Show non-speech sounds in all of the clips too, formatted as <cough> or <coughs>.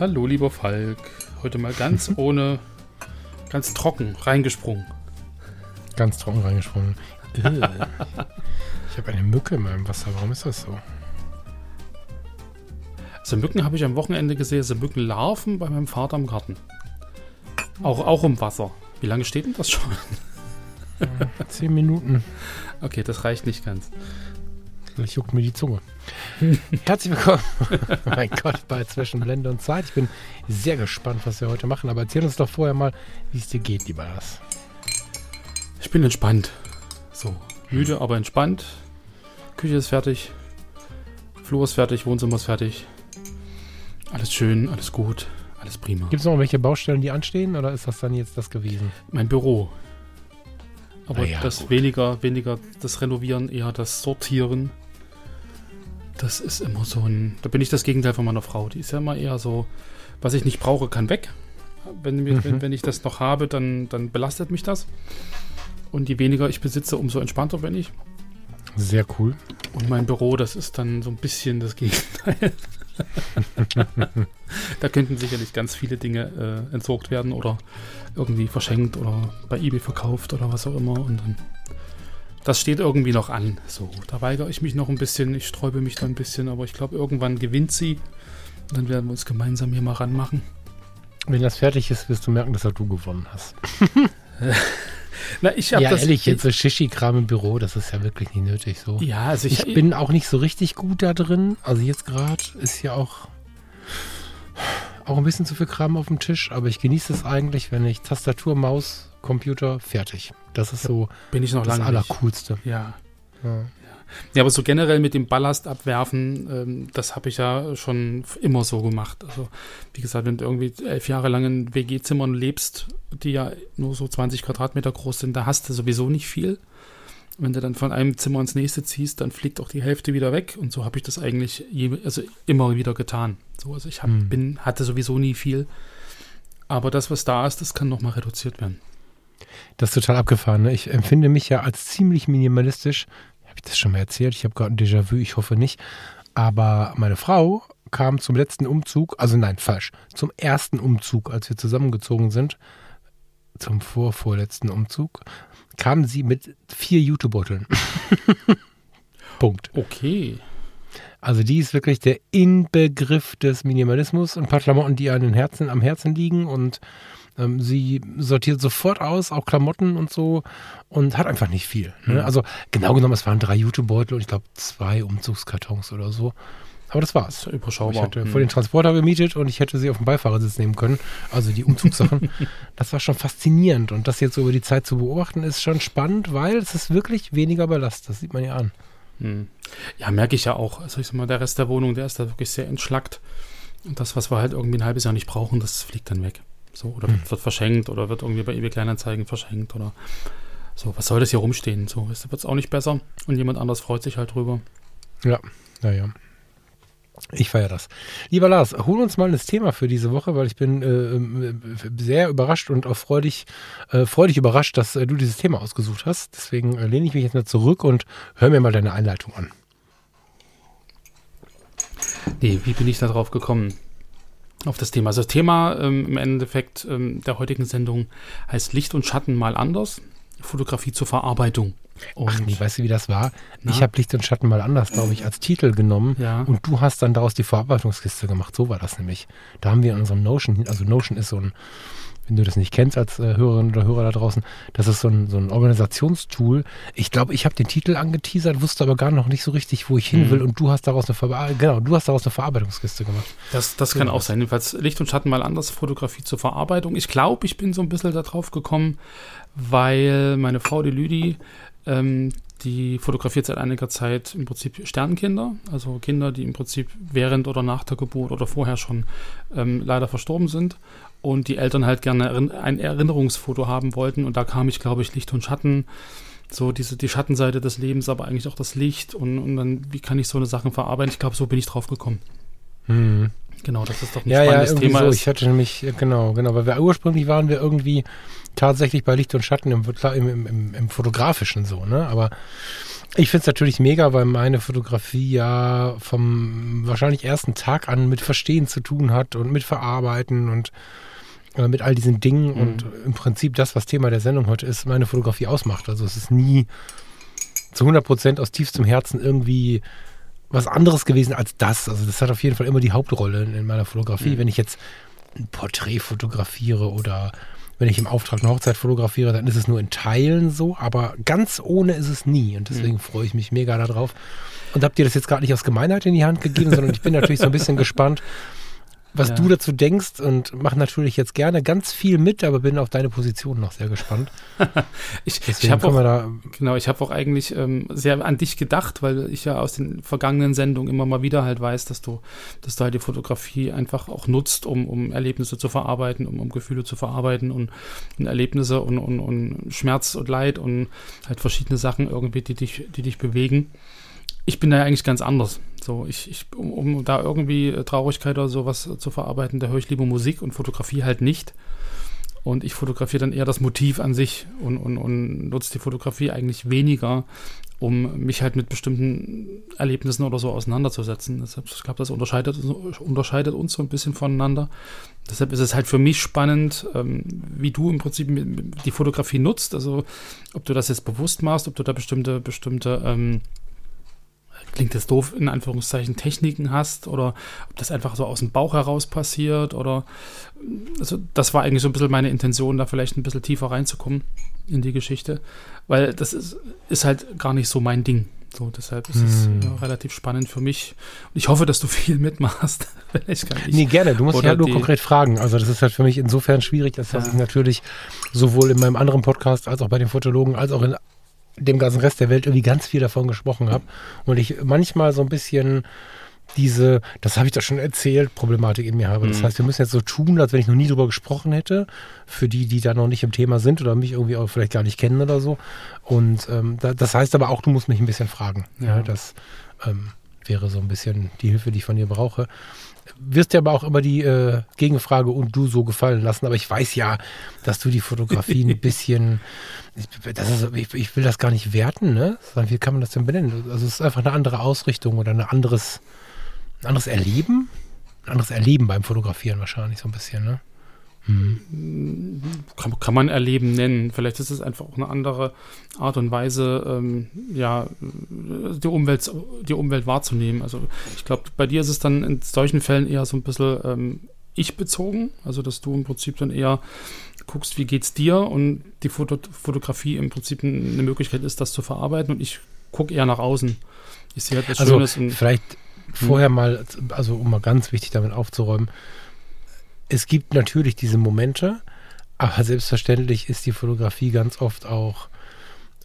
Hallo, lieber Falk. Heute mal ganz <laughs> ohne, ganz trocken reingesprungen. Ganz trocken reingesprungen. <laughs> ich habe eine Mücke in meinem Wasser. Warum ist das so? Also Mücken habe ich am Wochenende gesehen. Also Mückenlarven bei meinem Vater im Garten. Auch, auch im Wasser. Wie lange steht denn das schon? Zehn Minuten. <laughs> Okay, das reicht nicht ganz. Ich juckt mir die Zunge. <laughs> Herzlich willkommen, <laughs> mein Gott, bei Zwischen Blende und Zeit. Ich bin sehr gespannt, was wir heute machen. Aber erzähl uns doch vorher mal, wie es dir geht, lieber Lars. Ich bin entspannt. So, müde, aber entspannt. Küche ist fertig. Flur ist fertig, Wohnzimmer ist fertig. Alles schön, alles gut, alles prima. Gibt es noch welche Baustellen, die anstehen oder ist das dann jetzt das gewesen? Mein Büro. Aber ja, das gut. weniger, weniger das Renovieren, eher das Sortieren. Das ist immer so ein. Da bin ich das Gegenteil von meiner Frau. Die ist ja immer eher so, was ich nicht brauche, kann weg. Wenn, Mhm. wenn, wenn ich das noch habe, dann, dann belastet mich das. Und je weniger ich besitze, umso entspannter bin ich. Sehr cool. Und mein Büro, das ist dann so ein bisschen das Gegenteil. <laughs> da könnten sicherlich ganz viele Dinge äh, entsorgt werden oder irgendwie verschenkt oder bei eBay verkauft oder was auch immer. Und dann, das steht irgendwie noch an. So, da weigere ich mich noch ein bisschen, ich sträube mich da ein bisschen, aber ich glaube, irgendwann gewinnt sie. Und dann werden wir uns gemeinsam hier mal ranmachen. Wenn das fertig ist, wirst du merken, dass auch du gewonnen hast. <laughs> Na, ich habe Ja, das. ehrlich, jetzt so Shishi-Kram im Büro, das ist ja wirklich nicht nötig so. ja, also ich, Ich bin auch nicht so richtig gut da drin. Also jetzt gerade ist ja auch, auch ein bisschen zu viel Kram auf dem Tisch, aber ich genieße es eigentlich, wenn ich Tastatur, Maus, Computer, fertig. Das ist so bin ich noch das lange. Allercoolste. Ja. Ja. Ja, aber so generell mit dem Ballast abwerfen, ähm, das habe ich ja schon immer so gemacht. Also, wie gesagt, wenn du irgendwie elf Jahre lang in WG-Zimmern lebst, die ja nur so 20 Quadratmeter groß sind, da hast du sowieso nicht viel. Wenn du dann von einem Zimmer ins nächste ziehst, dann fliegt auch die Hälfte wieder weg. Und so habe ich das eigentlich je, also immer wieder getan. So, also ich hab, Hm. bin, hatte sowieso nie viel. Aber das, was da ist, das kann nochmal reduziert werden. Das ist total abgefahren. Ne? Ich empfinde mich ja als ziemlich minimalistisch. Habe ich das schon mal erzählt? Ich habe gerade ein Déjà-vu, ich hoffe nicht. Aber meine Frau kam zum letzten Umzug, also nein, falsch, zum ersten Umzug, als wir zusammengezogen sind, zum vorvorletzten Umzug, kam sie mit vier Jutebeuteln. <laughs> Punkt. Okay. Also die ist wirklich der Inbegriff des Minimalismus. Ein paar Klamotten, die an den Herzen, am Herzen liegen und ähm, sie sortiert sofort aus, auch Klamotten und so und hat einfach nicht viel. Ne? Mhm. Also genau genommen, es waren drei Jutebeutel und ich glaube zwei Umzugskartons oder so. Aber das war's. Ja Ich überschaubar. hatte Hm. vor den Transporter gemietet und ich hätte sie auf dem Beifahrersitz nehmen können. Also die Umzugssachen. <laughs> das war schon faszinierend. Und das jetzt so über die Zeit zu beobachten, ist schon spannend, weil es ist wirklich weniger Ballast. Das sieht man ja an. Hm. Ja, merke ich ja auch. Also ich sag mal, der Rest der Wohnung, der ist da wirklich sehr entschlackt. Und das, was wir halt irgendwie ein halbes Jahr nicht brauchen, das fliegt dann weg. So, oder Hm. wird, verschenkt oder wird irgendwie bei eBay Kleinanzeigen verschenkt oder so. Was soll das hier rumstehen? So, wird es auch nicht besser und jemand anders freut sich halt drüber. Ja, naja. Ich feiere das. Lieber Lars, hol uns mal das Thema für diese Woche, weil ich bin äh, ähm, äh, sehr überrascht und auch freudig, äh, freudig überrascht, dass äh, du dieses Thema ausgesucht hast. Deswegen äh, lehne ich mich jetzt mal zurück und hör mir mal deine Einleitung an. Nee, wie bin ich da drauf gekommen? Auf das Thema. Also das Thema ähm, im Endeffekt ähm, der heutigen Sendung heißt Licht und Schatten mal anders. Fotografie zur Verarbeitung. Und, Ach nee, weißt du, wie das war? Na? Ich habe Licht und Schatten mal anders, glaube ich, als Titel genommen. Ja. Und du hast dann daraus die Verarbeitungskiste gemacht. So war das nämlich. Da haben wir in unserem Notion, also Notion ist so ein, wenn du das nicht kennst als äh, Hörerin oder Hörer da draußen, das ist so ein, so ein Organisationstool. Ich glaube, ich habe den Titel angeteasert, wusste aber gar noch nicht so richtig, wo ich hin Mhm. will. Und du hast daraus eine Verarbeitung, genau, du hast daraus eine Verarbeitungskiste gemacht. Das, das So kann auch sein. Jedenfalls Licht und Schatten mal anders, Fotografie zur Verarbeitung. Ich glaube, ich bin so ein bisschen da drauf gekommen, weil meine Frau, die Lüdi, ähm, die fotografiert seit einiger Zeit im Prinzip Sternkinder, also Kinder, die im Prinzip während oder nach der Geburt oder vorher schon ähm, leider verstorben sind und die Eltern halt gerne ein Erinnerungsfoto haben wollten und da kam ich, glaube ich, Licht und Schatten, so diese die Schattenseite des Lebens, aber eigentlich auch das Licht und, und dann, wie kann ich so eine Sachen verarbeiten? Ich glaube, so bin ich drauf gekommen. Hm. Genau, das ist doch ein ja, spannendes ja, Thema. so. ist. Ich hatte nämlich, genau, genau, weil wir ursprünglich waren wir irgendwie tatsächlich bei Licht und Schatten im, im, im, im, Fotografischen so, ne? Aber ich finde es natürlich mega, weil meine Fotografie ja vom wahrscheinlich ersten Tag an mit Verstehen zu tun hat und mit Verarbeiten und äh, mit all diesen Dingen Mhm. und im Prinzip das, was Thema der Sendung heute ist, meine Fotografie ausmacht. Also es ist nie zu 100 Prozent aus tiefstem Herzen irgendwie was anderes gewesen als das. Also das hat auf jeden Fall immer die Hauptrolle in, in meiner Fotografie. Mhm. Wenn ich jetzt ein Porträt fotografiere oder wenn ich im Auftrag eine Hochzeit fotografiere, dann ist es nur in Teilen so, aber ganz ohne ist es nie. Und deswegen freue ich mich mega darauf. Und habt ihr das jetzt gerade nicht aus Gemeinheit in die Hand gegeben, sondern ich bin natürlich so ein bisschen <laughs> gespannt, was Ja. du dazu denkst und mache natürlich jetzt gerne ganz viel mit, aber bin auf deine Position noch sehr gespannt. <laughs> Ich, ich habe auch, da genau, ich habe auch eigentlich ähm, sehr an dich gedacht, weil ich ja aus den vergangenen Sendungen immer mal wieder halt weiß, dass du, dass du halt die Fotografie einfach auch nutzt, um, um Erlebnisse zu verarbeiten, um, um Gefühle zu verarbeiten und, und Erlebnisse und, und, und Schmerz und Leid und halt verschiedene Sachen irgendwie, die dich, die dich bewegen. Ich bin da ja eigentlich ganz anders. So, ich, ich um, um da irgendwie äh, Traurigkeit oder sowas zu verarbeiten, da höre ich lieber Musik und Fotografie halt nicht. Und ich fotografiere dann eher das Motiv an sich und, und, und nutze die Fotografie eigentlich weniger, um mich halt mit bestimmten Erlebnissen oder so auseinanderzusetzen. Deshalb, ich glaube, das unterscheidet, unterscheidet uns so ein bisschen voneinander. Deshalb ist es halt für mich spannend, ähm, wie du im Prinzip die Fotografie nutzt. Also ob du das jetzt bewusst machst, ob du da bestimmte, bestimmte ähm, klingt jetzt doof, in Anführungszeichen Techniken hast oder ob das einfach so aus dem Bauch heraus passiert oder also das war eigentlich so ein bisschen meine Intention, da vielleicht ein bisschen tiefer reinzukommen in die Geschichte, weil das ist, ist halt gar nicht so mein Ding. So, deshalb ist es Hm. ja, relativ spannend für mich. Und ich hoffe, dass du viel mitmachst. <laughs> Vielleicht kann ich. Nee, gerne. Du musst Oder halt nur konkret fragen. Also das ist halt für mich insofern schwierig, dass dass Ja. ich natürlich sowohl in meinem anderen Podcast als auch bei den Fotologen als auch in dem ganzen Rest der Welt irgendwie ganz viel davon gesprochen habe. Und ich manchmal so ein bisschen diese, das habe ich doch schon erzählt, Problematik in mir habe. Das Mhm. heißt, wir müssen jetzt so tun, als wenn ich noch nie drüber gesprochen hätte, für die, die da noch nicht im Thema sind oder mich irgendwie auch vielleicht gar nicht kennen oder so. Und ähm, da, das heißt aber auch, du musst mich ein bisschen fragen. Ja, Ja. das ähm, wäre so ein bisschen die Hilfe, die ich von dir brauche. Wirst dir aber auch immer die äh, Gegenfrage und du so gefallen lassen. Aber ich weiß ja, dass du die Fotografie ein <laughs> bisschen, ich, das ist, ich, ich will das gar nicht werten, ne? Sondern Wie kann man das denn benennen? Also es ist einfach eine andere Ausrichtung oder ein anderes, ein anderes Erleben? Ein anderes Erleben beim Fotografieren wahrscheinlich so ein bisschen, ne? Hm. kann, kann man Erleben nennen. Vielleicht ist es einfach auch eine andere Art und Weise, ähm, ja, die Umwelt, die Umwelt wahrzunehmen. Also ich glaube, bei dir ist es dann in solchen Fällen eher so ein bisschen ähm, ich-bezogen, also dass du im Prinzip dann eher guckst, wie geht's dir und die Foto Fotografie im Prinzip eine Möglichkeit ist, das zu verarbeiten und ich gucke eher nach außen. Ich sehe halt was Also Schönes und vielleicht vorher mal, also um mal ganz wichtig damit aufzuräumen, es gibt natürlich diese Momente, aber selbstverständlich ist die Fotografie ganz oft auch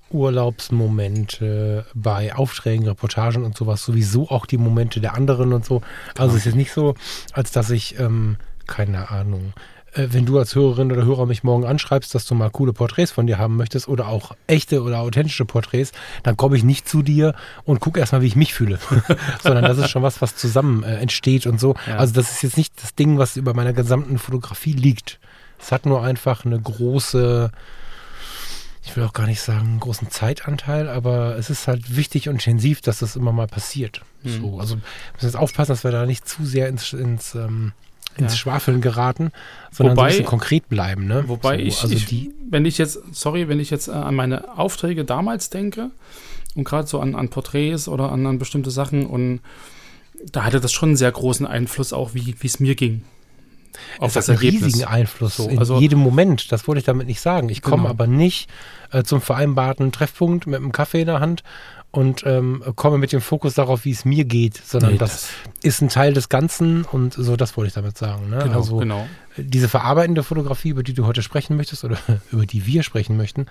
Urlaubsmomente bei Aufträgen, Reportagen und sowas, sowieso auch die Momente der anderen und so. Also es ist nicht so, als dass ich, ähm, keine Ahnung, wenn du als Hörerin oder Hörer mich morgen anschreibst, dass du mal coole Porträts von dir haben möchtest oder auch echte oder authentische Porträts, dann komme ich nicht zu dir und gucke erstmal, wie ich mich fühle, <laughs> sondern das ist schon was, was zusammen äh, entsteht und so. Ja. Also das ist jetzt nicht das Ding, was über meiner gesamten Fotografie liegt. Es hat nur einfach eine große, ich will auch gar nicht sagen, einen großen Zeitanteil, aber es ist halt wichtig und intensiv, dass das immer mal passiert. Mhm. So, also wir müssen jetzt aufpassen, dass wir da nicht zu sehr ins, ins, ähm, ins Ja. Schwafeln geraten, sondern so Wobei- ein bisschen konkret bleiben. Ne? Wobei so, ich, also ich wenn ich jetzt, sorry, wenn ich jetzt äh, an meine Aufträge damals denke und gerade so an, an Porträts oder an, an bestimmte Sachen und da hatte das schon einen sehr großen Einfluss auch, wie es mir ging. Auf es das hat einen Ergebnis. riesigen Einfluss So, in also- jedem Moment. Das wollte ich damit nicht sagen. Ich komme Genau. aber nicht äh, zum vereinbarten Treffpunkt mit einem Kaffee in der Hand und ähm, komme mit dem Fokus darauf, wie es mir geht, sondern Nee, das, ist ein Teil des Ganzen und so, das wollte ich damit sagen. Ne? Genau, also genau. diese verarbeitende Fotografie, über die du heute sprechen möchtest oder <laughs> über die wir sprechen möchten,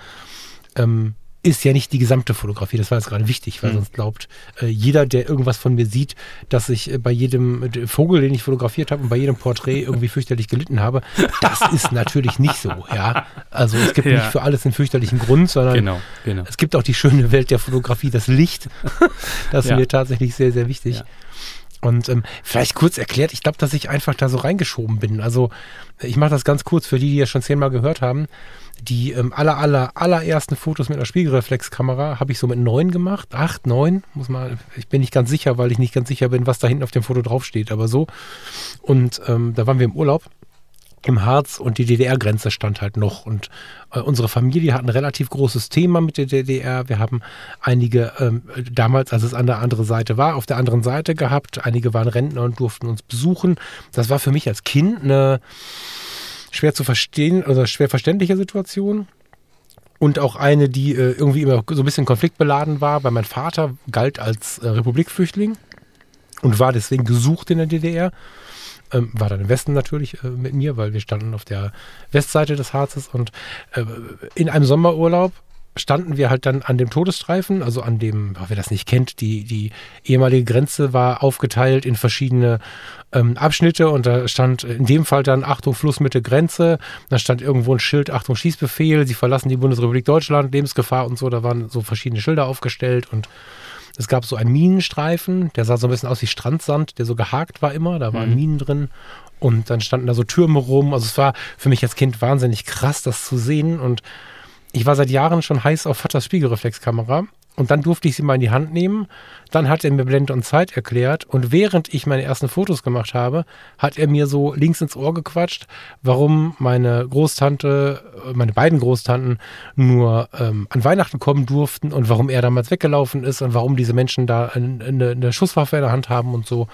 ähm, ist ja nicht die gesamte Fotografie. Das war jetzt gerade wichtig, weil mhm. sonst glaubt äh, jeder, der irgendwas von mir sieht, dass ich äh, bei jedem Vogel, den ich fotografiert habe und bei jedem Porträt <laughs> irgendwie fürchterlich gelitten habe. Das ist natürlich nicht so, ja. Also es gibt ja. nicht für alles einen fürchterlichen Grund, sondern genau, genau. es gibt auch die schöne Welt der Fotografie, das Licht. <laughs> das ist ja. mir tatsächlich sehr, sehr wichtig. Ja. Und ähm, vielleicht kurz erklärt, ich glaube, dass ich einfach da so reingeschoben bin. Also ich mache das ganz kurz für die, die ja schon zehnmal gehört haben. Die ähm, aller, aller, allerersten Fotos mit einer Spiegelreflexkamera habe ich so mit neun gemacht. Acht, neun, muss man, ich bin nicht ganz sicher, weil ich nicht ganz sicher bin, was da hinten auf dem Foto draufsteht, aber so. Und ähm, da waren wir im Urlaub im Harz und die DDR-Grenze stand halt noch. Und äh, unsere Familie hat ein relativ großes Thema mit der DDR. Wir haben einige ähm, damals, als es an der anderen Seite war, auf der anderen Seite gehabt. Einige waren Rentner und durften uns besuchen. Das war für mich als Kind eine schwer zu verstehen oder schwer verständliche Situation. Und auch eine, die äh, irgendwie immer so ein bisschen konfliktbeladen war, weil mein Vater galt als äh, Republikflüchtling und war deswegen gesucht in der DDR. Ähm, war dann im Westen natürlich äh, mit mir, weil wir standen auf der Westseite des Harzes und äh, in einem Sommerurlaub standen wir halt dann an dem Todesstreifen, also an dem, wer das nicht kennt, die, die ehemalige Grenze war aufgeteilt in verschiedene ähm, Abschnitte und da stand in dem Fall dann Achtung Flussmitte Grenze, da stand irgendwo ein Schild Achtung Schießbefehl, Sie verlassen die Bundesrepublik Deutschland, Lebensgefahr und so, da waren so verschiedene Schilder aufgestellt und es gab so einen Minenstreifen, der sah so ein bisschen aus wie Strandsand, der so gehakt war immer, da waren mhm. Minen drin. Und dann standen da so Türme rum, also es war für mich als Kind wahnsinnig krass, das zu sehen. Und ich war seit Jahren schon heiß auf Vaters Spiegelreflexkamera und dann durfte ich sie mal in die Hand nehmen. Dann hat er mir Blende und Zeit erklärt. Und während ich meine ersten Fotos gemacht habe, hat er mir so links ins Ohr gequatscht, warum meine Großtante, meine beiden Großtanten nur ähm, an Weihnachten kommen durften und warum er damals weggelaufen ist und warum diese Menschen da eine, eine Schusswaffe in der Hand haben und so.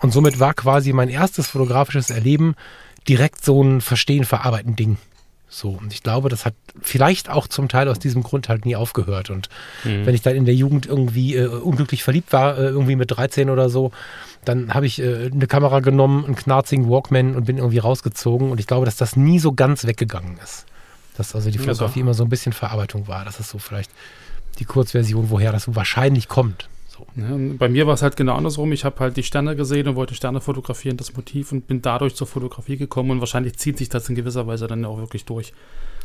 Und somit war quasi mein erstes fotografisches Erleben direkt so ein Verstehen, Verarbeiten Ding. So, und ich glaube, das hat vielleicht auch zum Teil aus diesem Grund halt nie aufgehört. Und mhm. wenn ich dann in der Jugend irgendwie äh, unglücklich verliebt war, äh, irgendwie mit 13 oder so, dann habe ich äh, eine Kamera genommen, einen knarzigen Walkman und bin irgendwie rausgezogen. Und ich glaube, dass das nie so ganz weggegangen ist. Dass also die Fotografie ja, immer so ein bisschen Verarbeitung war. Das ist so vielleicht die Kurzversion, woher das so wahrscheinlich kommt. Ja, bei mir war es halt genau andersrum. Ich habe halt die Sterne gesehen und wollte Sterne fotografieren, das Motiv, und bin dadurch zur Fotografie gekommen. Und wahrscheinlich zieht sich das in gewisser Weise dann auch wirklich durch.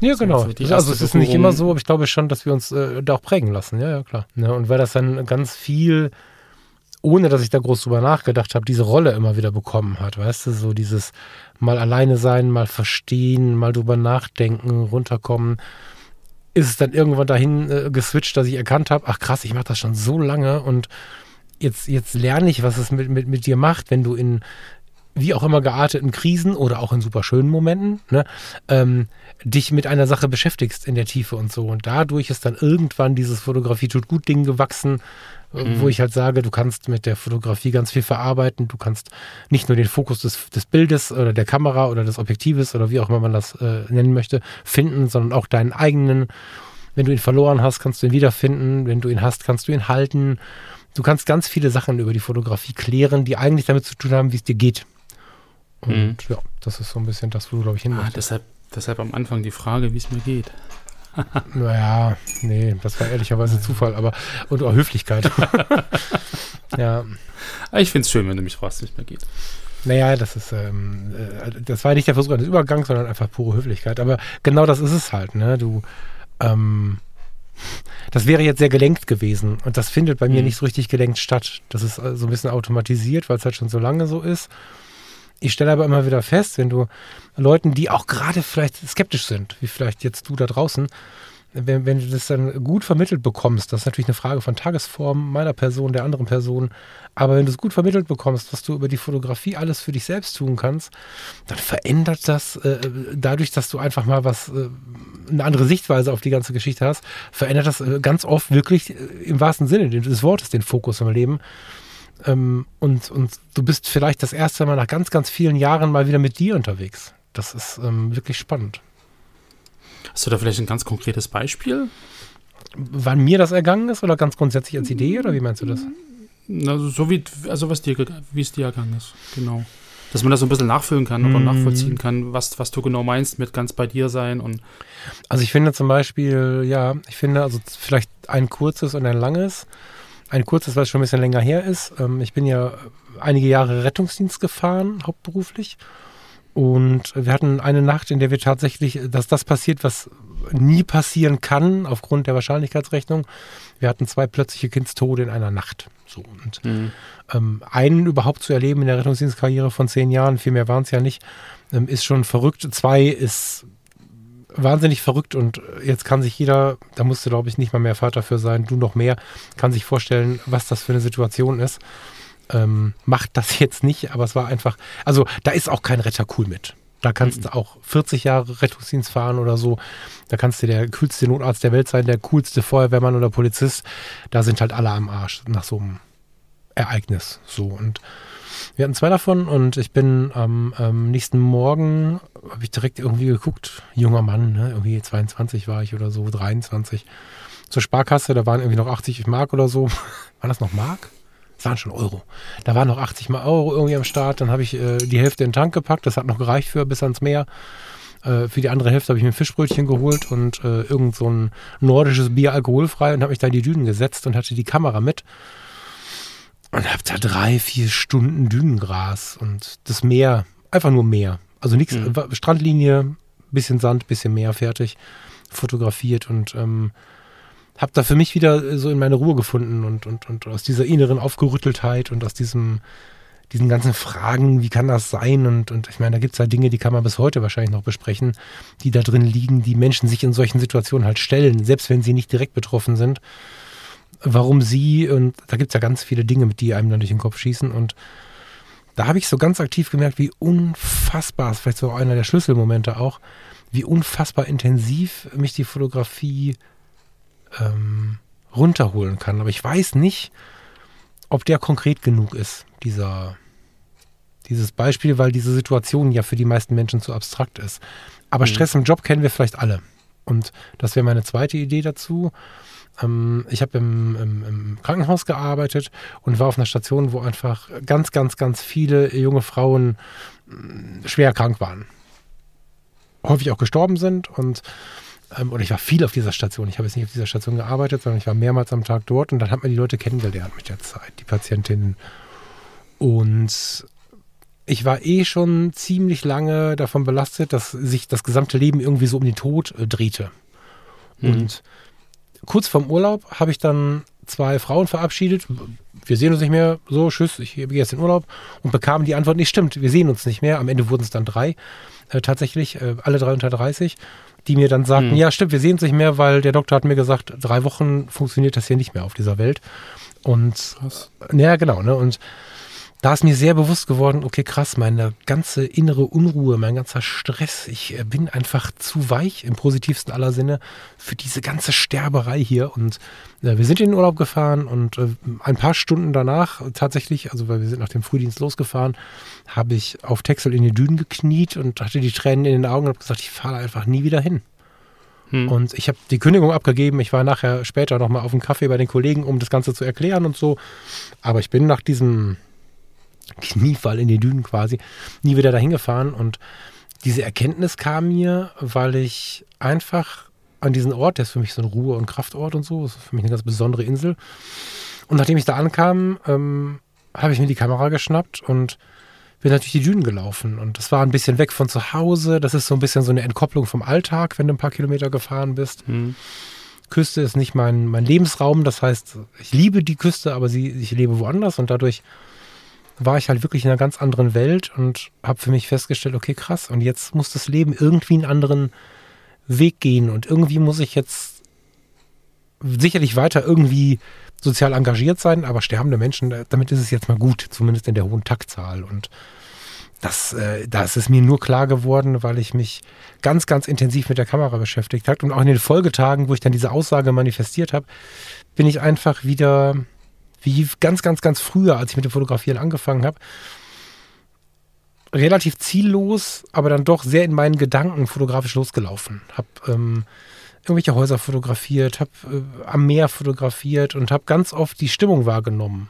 Ja, genau. So also es ist nicht immer so, aber ich glaube schon, dass wir uns äh, da auch prägen lassen. Ja, ja, klar. Ja, und weil das dann ganz viel, ohne dass ich da groß drüber nachgedacht habe, diese Rolle immer wieder bekommen hat. Weißt du, so dieses mal alleine sein, mal verstehen, mal drüber nachdenken, runterkommen ist es dann irgendwann dahin äh, geswitcht, dass ich erkannt habe, ach krass, ich mache das schon so lange und jetzt, jetzt lerne ich, was es mit, mit, mit dir macht, wenn du in wie auch immer gearteten Krisen oder auch in super schönen Momenten, ne, ähm, dich mit einer Sache beschäftigst in der Tiefe und so. Und dadurch ist dann irgendwann dieses Fotografie tut gut Ding gewachsen, mhm. wo ich halt sage, du kannst mit der Fotografie ganz viel verarbeiten. Du kannst nicht nur den Fokus des, des Bildes oder der Kamera oder des Objektives oder wie auch immer man das äh, nennen möchte, finden, sondern auch deinen eigenen. Wenn du ihn verloren hast, kannst du ihn wiederfinden. Wenn du ihn hast, kannst du ihn halten. Du kannst ganz viele Sachen über die Fotografie klären, die eigentlich damit zu tun haben, wie es dir geht. Und mhm. ja, das ist so ein bisschen das, wo du, glaube ich, hin ah, deshalb, deshalb am Anfang die Frage, wie es mir geht. <laughs> naja, nee, das war ehrlicherweise Zufall, aber und auch Höflichkeit. <laughs> ja. Ich finde es schön, wenn du mich fragst, wie es mir geht. Naja, das ist, ähm, äh, das war nicht der Versuch eines Übergangs, sondern einfach pure Höflichkeit. Aber genau das ist es halt, ne? Du, ähm, das wäre jetzt sehr gelenkt gewesen und das findet bei mir mhm. nicht so richtig gelenkt statt. Das ist äh, so ein bisschen automatisiert, weil es halt schon so lange so ist. Ich stelle aber immer wieder fest, wenn du Leuten, die auch gerade vielleicht skeptisch sind, wie vielleicht jetzt du da draußen, wenn, wenn du das dann gut vermittelt bekommst, das ist natürlich eine Frage von Tagesform meiner Person, der anderen Person, aber wenn du es gut vermittelt bekommst, was du über die Fotografie alles für dich selbst tun kannst, dann verändert das äh, dadurch, dass du einfach mal was, äh, eine andere Sichtweise auf die ganze Geschichte hast, verändert das äh, ganz oft wirklich äh, im wahrsten Sinne des Wortes den Fokus im Leben. Ähm, und, und du bist vielleicht das erste Mal nach ganz, ganz vielen Jahren mal wieder mit dir unterwegs. Das ist ähm, wirklich spannend. Hast du da vielleicht ein ganz konkretes Beispiel? Wann mir das ergangen ist oder ganz grundsätzlich als Idee oder wie meinst du das? Also so wie, also was dir, wie es dir ergangen ist, genau. dass man das so ein bisschen nachfühlen kann oder mhm. nachvollziehen kann, was, was du genau meinst mit ganz bei dir sein und. Also ich finde zum Beispiel, ja, ich finde also vielleicht ein kurzes und ein langes. Ein kurzes, es schon ein bisschen länger her ist. Ähm, ich bin ja einige Jahre Rettungsdienst gefahren, hauptberuflich. Und wir hatten eine Nacht, in der wir tatsächlich, dass das passiert, was nie passieren kann, aufgrund der Wahrscheinlichkeitsrechnung. Wir hatten zwei plötzliche Kindstode in einer Nacht. So, und mhm. ähm, einen überhaupt zu erleben in der Rettungsdienstkarriere von zehn Jahren, viel mehr waren es ja nicht, ähm, ist schon verrückt. Zwei ist wahnsinnig verrückt und jetzt kann sich jeder, da musste glaube ich nicht mal mehr Vater für sein, du noch mehr, kann sich vorstellen, was das für eine Situation ist ähm, macht das <laughs> jetzt nicht, aber es war einfach, also da ist auch kein Retter cool mit. Da kannst mhm. du auch 40 Jahre Rettungsdienst fahren oder so. Da kannst du der coolste Notarzt der Welt sein, der coolste Feuerwehrmann oder Polizist. Da sind halt alle am Arsch nach so einem Ereignis. So und wir hatten zwei davon und ich bin am ähm, nächsten Morgen, habe ich direkt irgendwie geguckt, junger Mann, ne? irgendwie 22 war ich oder so, 23, zur Sparkasse, da waren irgendwie noch 80 Mark oder so. <laughs> War das noch Mark? Das waren schon Euro. Da waren noch 80 Mal Euro irgendwie am Start. Dann habe ich äh, die Hälfte in den Tank gepackt. Das hat noch gereicht für bis ans Meer. Äh, für die andere Hälfte habe ich mir ein Fischbrötchen geholt und äh, irgend so ein nordisches Bier alkoholfrei und habe mich da in die Dünen gesetzt und hatte die Kamera mit. Und habe da drei, vier Stunden Dünengras und das Meer, einfach nur Meer. Also nichts, mhm. Strandlinie, bisschen Sand, bisschen Meer fertig, fotografiert und ähm, habe da für mich wieder so in meine Ruhe gefunden und, und, und aus dieser inneren Aufgerütteltheit und aus diesem, diesen ganzen Fragen, wie kann das sein? Und, und ich meine, da gibt es halt Dinge, die kann man bis heute wahrscheinlich noch besprechen, die da drin liegen, die Menschen sich in solchen Situationen halt stellen, selbst wenn sie nicht direkt betroffen sind. Warum sie, und da gibt es ja ganz viele Dinge, mit die einem dann durch den Kopf schießen. Und da habe ich so ganz aktiv gemerkt, wie unfassbar, ist vielleicht so einer der Schlüsselmomente auch, wie unfassbar intensiv mich die Fotografie ähm, runterholen kann. Aber ich weiß nicht, ob der konkret genug ist, dieser, dieses Beispiel, weil diese Situation ja für die meisten Menschen zu abstrakt ist. Aber mhm. Stress im Job kennen wir vielleicht alle. Und das wäre meine zweite Idee dazu. Ähm, ich habe im, im, im, Krankenhaus gearbeitet und war auf einer Station, wo einfach ganz, ganz, ganz viele junge Frauen mm, schwer krank waren. Häufig auch gestorben sind und ähm, oder ich war viel auf dieser Station. Ich habe jetzt nicht auf dieser Station gearbeitet, sondern ich war mehrmals am Tag dort und dann hat man die Leute kennengelernt mit der Zeit, die Patientinnen. Und ich war eh schon ziemlich lange davon belastet, dass sich das gesamte Leben irgendwie so um den Tod äh, drehte. Mhm. Und kurz vorm Urlaub habe ich dann zwei Frauen verabschiedet. Wir sehen uns nicht mehr. So, tschüss, ich gehe jetzt in Urlaub. Und bekam die Antwort, nicht stimmt, wir sehen uns nicht mehr. Am Ende wurden es dann drei. Äh, tatsächlich, äh, alle drei unter 30 die mir dann sagten, hm. ja stimmt, wir sehen uns nicht mehr, weil der Doktor hat mir gesagt, drei Wochen funktioniert das hier nicht mehr auf dieser Welt. Und Krass. ja, genau, ne? Und da ist mir sehr bewusst geworden, okay, krass, meine ganze innere Unruhe, mein ganzer Stress, ich äh, bin einfach zu weich im positivsten aller Sinne für diese ganze Sterberei hier. Und äh, wir sind in den Urlaub gefahren und äh, ein paar Stunden danach tatsächlich, also weil wir sind nach dem Frühdienst losgefahren, habe ich auf Texel in den Dünen gekniet und hatte die Tränen in den Augen und habe gesagt, ich fahre einfach nie wieder hin. Hm. Und ich habe die Kündigung abgegeben. Ich war nachher später nochmal auf dem Kaffee bei den Kollegen, um das Ganze zu erklären und so. Aber ich bin nach diesem Kniefall in die Dünen quasi, nie wieder dahin gefahren. Und diese Erkenntnis kam mir, weil ich einfach an diesen Ort, der ist für mich so ein Ruhe- und Kraftort und so, ist für mich eine ganz besondere Insel. Und nachdem ich da ankam, ähm, habe ich mir die Kamera geschnappt und bin natürlich die Dünen gelaufen. Und das war ein bisschen weg von zu Hause. Das ist so ein bisschen so eine Entkopplung vom Alltag, wenn du ein paar Kilometer gefahren bist. Mhm. Küste ist nicht mein, mein Lebensraum. Das heißt, ich liebe die Küste, aber sie, ich lebe woanders und dadurch war ich halt wirklich in einer ganz anderen Welt und habe für mich festgestellt, okay, krass, und jetzt muss das Leben irgendwie einen anderen Weg gehen und irgendwie muss ich jetzt sicherlich weiter irgendwie sozial engagiert sein, aber sterbende Menschen, damit ist es jetzt mal gut, zumindest in der hohen Taktzahl und das, äh, das ist mir nur klar geworden, weil ich mich ganz, ganz intensiv mit der Kamera beschäftigt habe und auch in den Folgetagen, wo ich dann diese Aussage manifestiert habe, bin ich einfach wieder wie ganz, ganz, ganz früher, als ich mit dem Fotografieren angefangen habe, relativ ziellos, aber dann doch sehr in meinen Gedanken fotografisch losgelaufen. Hab ähm, irgendwelche Häuser fotografiert, hab äh, am Meer fotografiert und habe ganz oft die Stimmung wahrgenommen.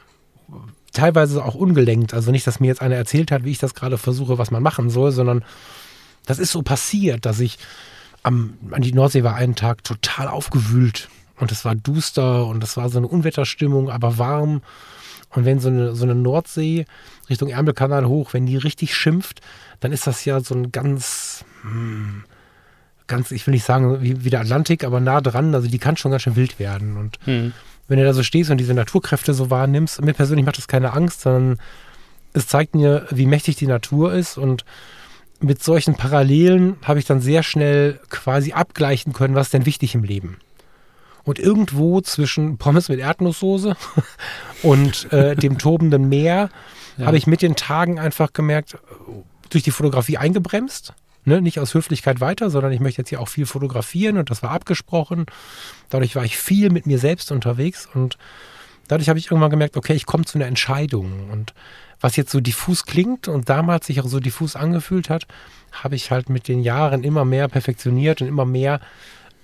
teilweise auch ungelenkt. Also nicht, dass mir jetzt einer erzählt hat, wie ich das gerade versuche, was man machen soll, sondern das ist so passiert, dass ich am, an die Nordsee war einen Tag total aufgewühlt und es war duster und es war so eine Unwetterstimmung, aber warm. Und wenn so eine, so eine Nordsee Richtung Ärmelkanal hoch, wenn die richtig schimpft, dann ist das ja so ein ganz, hm, ganz, ich will nicht sagen wie, wie der Atlantik, aber nah dran. Also die kann schon ganz schön wild werden. Und hm. wenn du da so stehst und diese Naturkräfte so wahrnimmst, mir persönlich macht das keine Angst, sondern es zeigt mir, wie mächtig die Natur ist und mit solchen Parallelen habe ich dann sehr schnell quasi abgleichen können, was ist denn wichtig im Leben. Und irgendwo zwischen Pommes mit Erdnusssoße <laughs> und äh, dem tobenden Meer ja. habe ich mit den Tagen einfach gemerkt, durch die Fotografie eingebremst. Ne, nicht aus Höflichkeit weiter, sondern ich möchte jetzt hier auch viel fotografieren und das war abgesprochen. Dadurch war ich viel mit mir selbst unterwegs und dadurch habe ich irgendwann gemerkt, okay, ich komme zu einer Entscheidung. Und was jetzt so diffus klingt und damals sich auch so diffus angefühlt hat, habe ich halt mit den Jahren immer mehr perfektioniert und immer mehr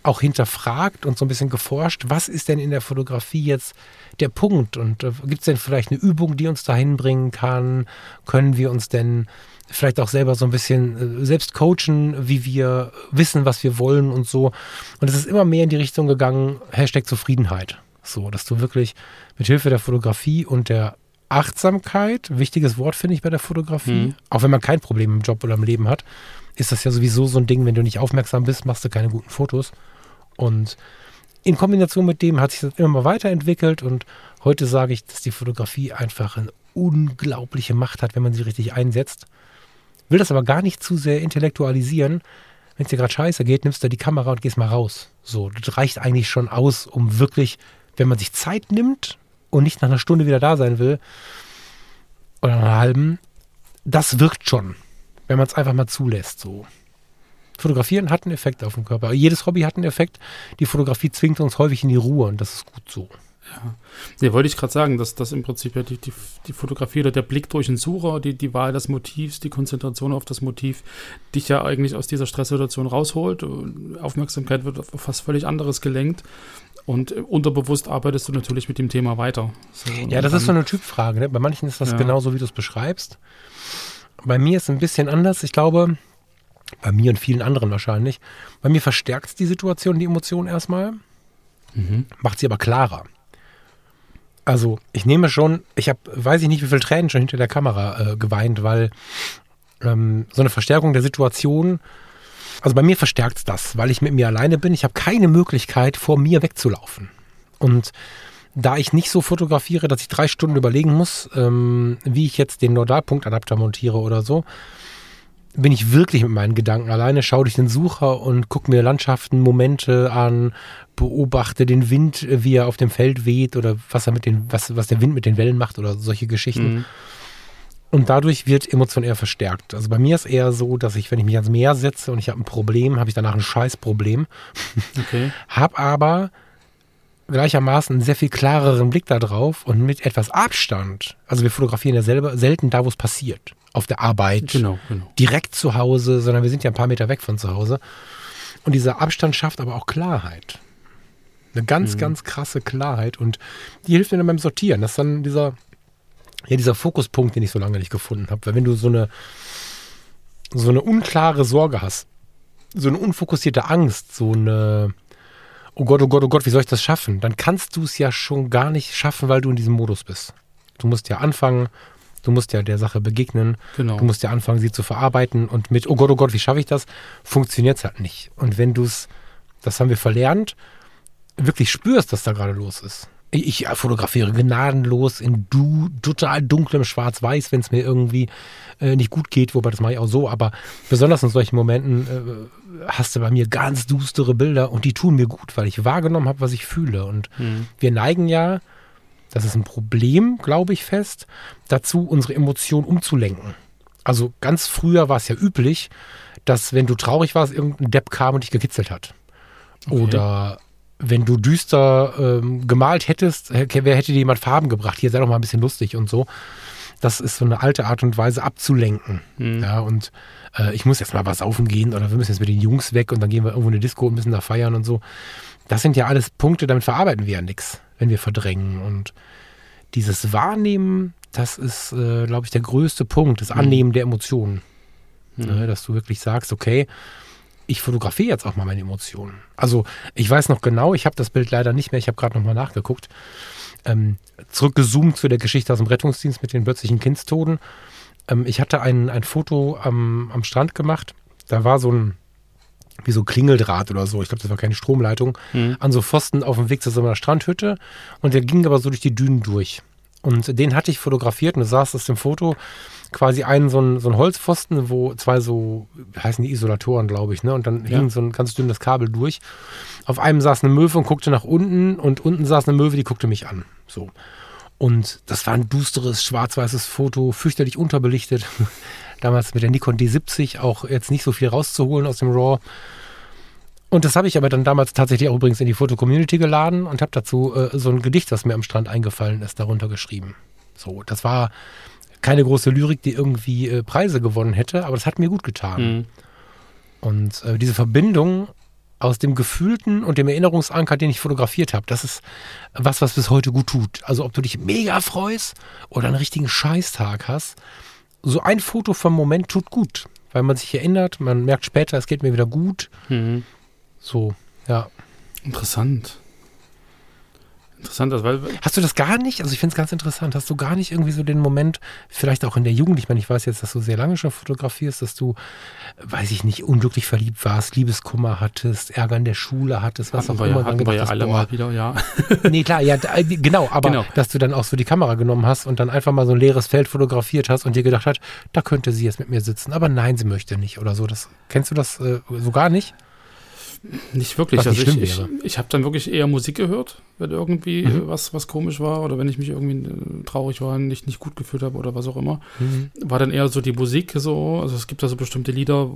auch hinterfragt und so ein bisschen geforscht, was ist denn in der Fotografie jetzt der Punkt und äh, gibt es denn vielleicht eine Übung, die uns dahin bringen kann? Können wir uns denn vielleicht auch selber so ein bisschen äh, selbst coachen, wie wir wissen, was wir wollen und so. Und es ist immer mehr in die Richtung gegangen, Hashtag Zufriedenheit. So, dass du wirklich mit Hilfe der Fotografie und der Achtsamkeit, wichtiges Wort finde ich bei der Fotografie, mhm. auch wenn man kein Problem im Job oder im Leben hat, ist das ja sowieso so ein Ding, wenn du nicht aufmerksam bist, machst du keine guten Fotos. Und in Kombination mit dem hat sich das immer mal weiterentwickelt und heute sage ich, dass die Fotografie einfach eine unglaubliche Macht hat, wenn man sie richtig einsetzt. Will das aber gar nicht zu sehr intellektualisieren. Wenn es dir gerade scheiße geht, nimmst du die Kamera und gehst mal raus. So, das reicht eigentlich schon aus, um wirklich, wenn man sich Zeit nimmt und nicht nach einer Stunde wieder da sein will oder einer halben, das wirkt schon, wenn man es einfach mal zulässt. So. Fotografieren hat einen Effekt auf den Körper. Jedes Hobby hat einen Effekt. Die Fotografie zwingt uns häufig in die Ruhe und das ist gut so. Ja, nee, wollte ich gerade sagen, dass das im Prinzip ja die, die, die, Fotografie oder der Blick durch den Sucher, die, die Wahl des Motivs, die Konzentration auf das Motiv, dich ja eigentlich aus dieser Stresssituation rausholt. Aufmerksamkeit wird auf was völlig anderes gelenkt. Und unterbewusst arbeitest du natürlich mit dem Thema weiter. So, ja, das ist so eine Typfrage. Ne? Bei manchen ist das ja. genauso, wie du es beschreibst. Bei mir ist es ein bisschen anders. Ich glaube, bei mir und vielen anderen wahrscheinlich. Bei mir verstärkt es die Situation, die Emotion erstmal, mhm. macht sie aber klarer. Also ich nehme schon, ich habe, weiß ich nicht, wie viele Tränen schon hinter der Kamera äh, geweint, weil ähm, so eine Verstärkung der Situation, also bei mir verstärkt es das, weil ich mit mir alleine bin. Ich habe keine Möglichkeit, vor mir wegzulaufen. Und da ich nicht so fotografiere, dass ich drei Stunden überlegen muss, ähm, wie ich jetzt den Nodalpunktadapter montiere oder so, bin ich wirklich mit meinen Gedanken alleine, schaue durch den Sucher und gucke mir Landschaften, Momente an, beobachte den Wind, wie er auf dem Feld weht oder was er mit den, was, was der Wind mit den Wellen macht oder solche Geschichten. Mhm. Und dadurch wird Emotion eher verstärkt. Also bei mir ist eher so, dass ich, wenn ich mich ans Meer setze und ich habe ein Problem, habe ich danach ein Scheißproblem. Okay. <laughs> hab aber gleichermaßen einen sehr viel klareren Blick darauf und mit etwas Abstand. Also wir fotografieren ja selber selten da, wo es passiert auf der Arbeit, genau, genau. direkt zu Hause, sondern wir sind ja ein paar Meter weg von zu Hause. Und dieser Abstand schafft aber auch Klarheit. Eine ganz, mhm. ganz krasse Klarheit. Und die hilft mir dann beim Sortieren. Das ist dann dieser, ja, dieser Fokuspunkt, den ich so lange nicht gefunden habe. Weil wenn du so eine, so eine unklare Sorge hast, so eine unfokussierte Angst, so eine, oh Gott, oh Gott, oh Gott, wie soll ich das schaffen? Dann kannst du es ja schon gar nicht schaffen, weil du in diesem Modus bist. Du musst ja anfangen, Du musst ja der Sache begegnen. Genau. Du musst ja anfangen, sie zu verarbeiten. Und mit, oh Gott, oh Gott, wie schaffe ich das? Funktioniert es halt nicht. Und wenn du es, das haben wir verlernt, wirklich spürst, dass da gerade los ist. Ich, fotografiere gnadenlos in du, total dunklem Schwarz-Weiß, wenn es mir irgendwie äh, nicht gut geht, wobei das mache ich auch so, aber besonders in solchen Momenten äh, hast du bei mir ganz dustere Bilder und die tun mir gut, weil ich wahrgenommen habe, was ich fühle. Und mhm. wir neigen ja das ist ein Problem, glaube ich, fest, dazu unsere Emotionen umzulenken. Also ganz früher war es ja üblich, dass wenn du traurig warst, irgendein Depp kam und dich gekitzelt hat. Okay. Oder wenn du düster ähm, gemalt hättest, wer hätte dir jemand Farben gebracht? Hier sei doch mal ein bisschen lustig und so. Das ist so eine alte Art und Weise abzulenken. Mhm. Ja, und äh, ich muss jetzt mal was saufen gehen oder wir müssen jetzt mit den Jungs weg und dann gehen wir irgendwo in eine Disco und müssen da feiern und so. Das sind ja alles Punkte, damit verarbeiten wir ja nichts wenn wir verdrängen. Und dieses Wahrnehmen das ist, äh, glaube ich, der größte Punkt, das Annehmen der Emotionen. Ne, dass du wirklich sagst, okay, ich fotografiere jetzt auch mal meine Emotionen. Also ich weiß noch genau, ich habe das Bild leider nicht mehr, ich habe gerade nochmal nachgeguckt. Ähm, zurückgezoomt zu der Geschichte aus dem Rettungsdienst mit den plötzlichen Kindstoden. Ähm, ich hatte ein, ein Foto am, am Strand gemacht. Da war so ein, wie so Klingeldraht oder so. Ich glaube, das war keine Stromleitung. Mhm. An so Pfosten auf dem Weg zu so einer Strandhütte. Und der ging aber so durch die Dünen durch. Und den hatte ich fotografiert und du sahst aus dem Foto quasi einen so ein, so ein Holzpfosten, wo zwei so, wie heißen die Isolatoren, glaube ich, ne? Und dann Ja. hing so ein ganz dünnes Kabel durch. Auf einem saß eine Möwe und guckte nach unten und unten saß eine Möwe, die guckte mich an. So. Und das war ein dusteres, schwarz-weißes Foto, fürchterlich unterbelichtet. <laughs> Damals mit der Nikon D70 auch jetzt nicht so viel rauszuholen aus dem RAW. Und das habe ich aber dann damals tatsächlich auch übrigens in die Foto-Community geladen und habe dazu äh, so ein Gedicht, was mir am Strand eingefallen ist, darunter geschrieben. So, das war keine große Lyrik, die irgendwie äh, Preise gewonnen hätte, aber das hat mir gut getan. Mhm. Und äh, diese Verbindung aus dem Gefühlten und dem Erinnerungsanker, den ich fotografiert habe, das ist was, was bis heute gut tut. Also ob du dich mega freust oder einen richtigen Scheißtag hast, so ein Foto vom Moment tut gut, weil man sich erinnert, man merkt später, es geht mir wieder gut. Mhm. So, ja. Interessant. Interessant, also weil Hast du das gar nicht? Also ich finde es ganz interessant. Hast du gar nicht irgendwie so den Moment, vielleicht auch in der Jugend, ich meine, ich weiß jetzt, dass du sehr lange schon fotografierst, dass du, weiß ich nicht, unglücklich verliebt warst, Liebeskummer hattest, Ärger in der Schule hattest, was hatten auch immer. ja, hatten wir ja alle boah, mal wieder, ja. Nee, klar, ja, da- genau, aber Genau. dass du dann auch so die Kamera genommen hast und dann einfach mal so ein leeres Feld fotografiert hast und dir gedacht hast, da könnte sie jetzt mit mir sitzen, aber nein, sie möchte nicht oder so. Das, kennst du das äh, so gar nicht? Nicht wirklich. Was nicht also ich, schlimm ich, wäre. ich habe dann wirklich eher Musik gehört, wenn irgendwie Mhm. äh, was, was komisch war oder wenn ich mich irgendwie äh, traurig war, nicht, nicht gut gefühlt habe oder was auch immer. War dann eher so die Musik so, also es gibt da so bestimmte Lieder,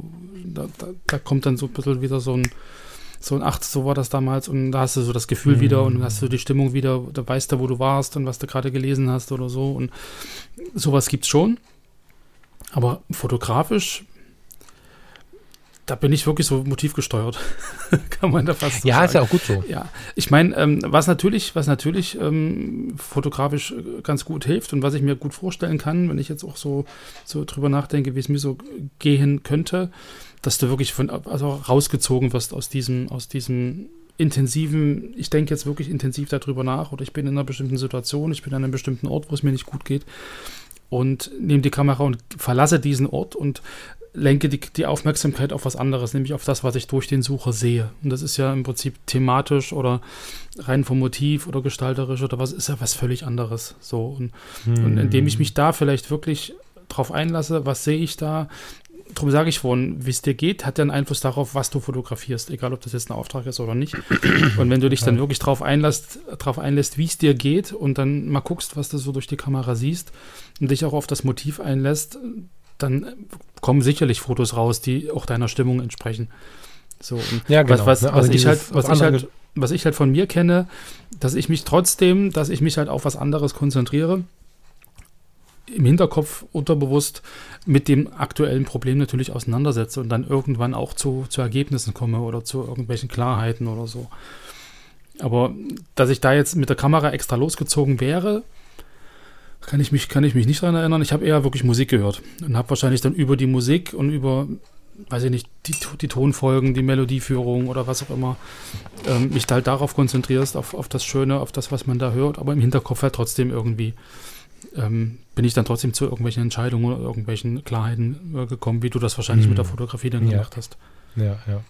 da, da, da kommt dann so ein bisschen wieder so ein so ein Ach, so war das damals und da hast du so das Gefühl Mhm. wieder und dann hast du die Stimmung wieder, da weißt du, wo du warst und was du gerade gelesen hast oder so und sowas gibt's schon. Aber fotografisch, da bin ich wirklich so motivgesteuert. <laughs> Kann man da fast so Ja, sagen. ist ja auch gut so. Ja, ich meine, ähm, was natürlich, was natürlich ähm, fotografisch ganz gut hilft und was ich mir gut vorstellen kann, wenn ich jetzt auch so, so drüber nachdenke, wie es mir so gehen könnte, dass du wirklich von, also rausgezogen wirst aus diesem, aus diesem intensiven, ich denke jetzt wirklich intensiv darüber nach oder ich bin in einer bestimmten Situation, ich bin an einem bestimmten Ort, wo es mir nicht gut geht und nehme die Kamera und verlasse diesen Ort und lenke die, die Aufmerksamkeit auf was anderes, nämlich auf das, was ich durch den Sucher sehe. Und das ist ja im Prinzip thematisch oder rein vom Motiv oder gestalterisch oder was, ist ja was völlig anderes. So. Und, und indem ich mich da vielleicht wirklich drauf einlasse, was sehe ich da, darum sage ich vorhin, wie es dir geht, hat ja einen Einfluss darauf, was du fotografierst, egal ob das jetzt ein Auftrag ist oder nicht. Und wenn du dich dann wirklich drauf einlässt, drauf einlässt, wie es dir geht und dann mal guckst, was du so durch die Kamera siehst und dich auch auf das Motiv einlässt, dann kommen sicherlich Fotos raus, die auch deiner Stimmung entsprechen. So, Ja, genau. was, was, ne? was, Also ich halt, was, ich halt, was ich halt von mir kenne, dass ich mich trotzdem, dass ich mich halt auf was anderes konzentriere, im Hinterkopf unterbewusst mit dem aktuellen Problem natürlich auseinandersetze und dann irgendwann auch zu, zu Ergebnissen komme oder zu irgendwelchen Klarheiten oder so. Aber dass ich da jetzt mit der Kamera extra losgezogen wäre, kann ich mich, kann ich mich nicht daran erinnern. Ich habe eher wirklich Musik gehört und habe wahrscheinlich dann über die Musik und über, weiß ich nicht, die, die Tonfolgen, die Melodieführung oder was auch immer, ähm, mich da halt darauf konzentrierst, auf, auf das Schöne, auf das, was man da hört, aber im Hinterkopf halt trotzdem irgendwie ähm, bin ich dann trotzdem zu irgendwelchen Entscheidungen oder irgendwelchen Klarheiten äh, gekommen, wie du das wahrscheinlich Mhm. mit der Fotografie dann Ja. gemacht hast. Ja, ja.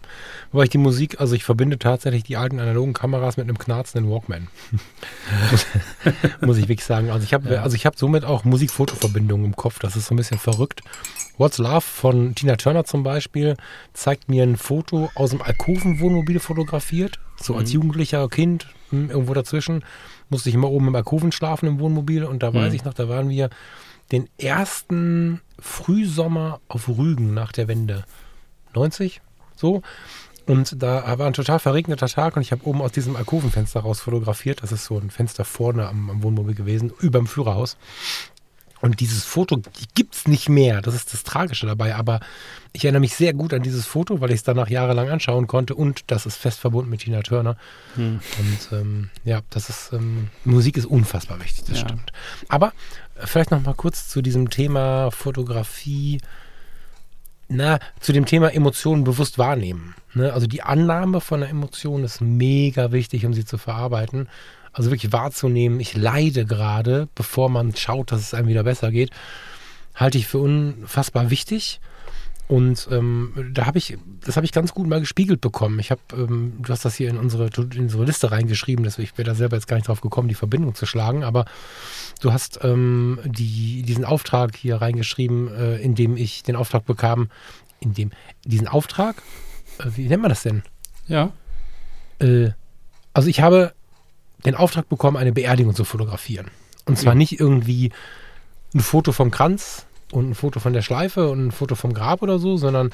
Wobei ich die Musik, also ich verbinde tatsächlich die alten analogen Kameras mit einem knarzenden Walkman. <laughs> Muss ich wirklich sagen. Also ich habe Ja. also ich habe somit auch Musik-Foto-Verbindungen im Kopf. Das ist so ein bisschen verrückt. What's Love von Tina Turner zum Beispiel zeigt mir ein Foto aus dem Alkoven-Wohnmobil fotografiert. So als Mhm. jugendlicher Kind, hm, irgendwo dazwischen, musste ich immer oben im Alkoven schlafen im Wohnmobil. Und da weiß Mhm. ich noch, da waren wir den ersten Frühsommer auf Rügen nach der Wende. 90, so. Und da war ein total verregneter Tag und ich habe oben aus diesem Alkovenfenster raus fotografiert. Das ist so ein Fenster vorne am, am Wohnmobil gewesen, über dem Führerhaus. Und dieses Foto gibt es nicht mehr. Das ist das Tragische dabei. Aber ich erinnere mich sehr gut an dieses Foto, weil ich es danach jahrelang anschauen konnte. Und das ist fest verbunden mit Tina Turner. Hm. Und ähm, ja, das ist, ähm, Musik ist unfassbar wichtig, das ja. stimmt. Aber äh, vielleicht noch mal kurz zu diesem Thema Fotografie. Na, zu dem Thema Emotionen bewusst wahrnehmen. Ne? Also die Annahme von einer Emotion ist mega wichtig, um sie zu verarbeiten. Also wirklich wahrzunehmen, ich leide gerade, bevor man schaut, dass es einem wieder besser geht, halte ich für unfassbar wichtig. Und ähm, da habe ich, das habe ich ganz gut mal gespiegelt bekommen. Ich habe, ähm, du hast das hier in unsere, in unsere Liste reingeschrieben, deswegen ich wäre da selber jetzt gar nicht drauf gekommen, die Verbindung zu schlagen, aber du hast ähm, die, diesen Auftrag hier reingeschrieben, äh, in dem ich den Auftrag bekam, in dem, diesen Auftrag, äh, wie nennt man das denn? Ja. Äh, also ich habe den Auftrag bekommen, eine Beerdigung zu fotografieren. Und zwar mhm. nicht irgendwie ein Foto vom Kranz und ein Foto von der Schleife und ein Foto vom Grab oder so, sondern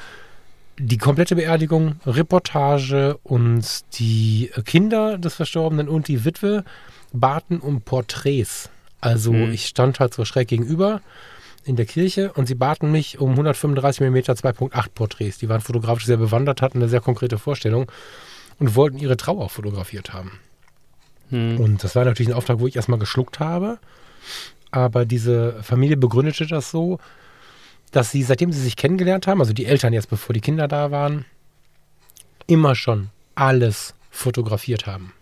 die komplette Beerdigung, Reportage und die Kinder des Verstorbenen und die Witwe baten um Porträts. Also mhm. ich stand halt so schräg gegenüber in der Kirche und sie baten mich um 135 mm 2.8 Porträts. Die waren fotografisch sehr bewandert, hatten eine sehr konkrete Vorstellung und wollten ihre Trauer fotografiert haben. Hm. Und das war natürlich ein Auftrag, wo ich erstmal geschluckt habe. Aber diese Familie begründete das so, dass sie, seitdem sie sich kennengelernt haben, also die Eltern jetzt, bevor die Kinder da waren, immer schon alles fotografiert haben.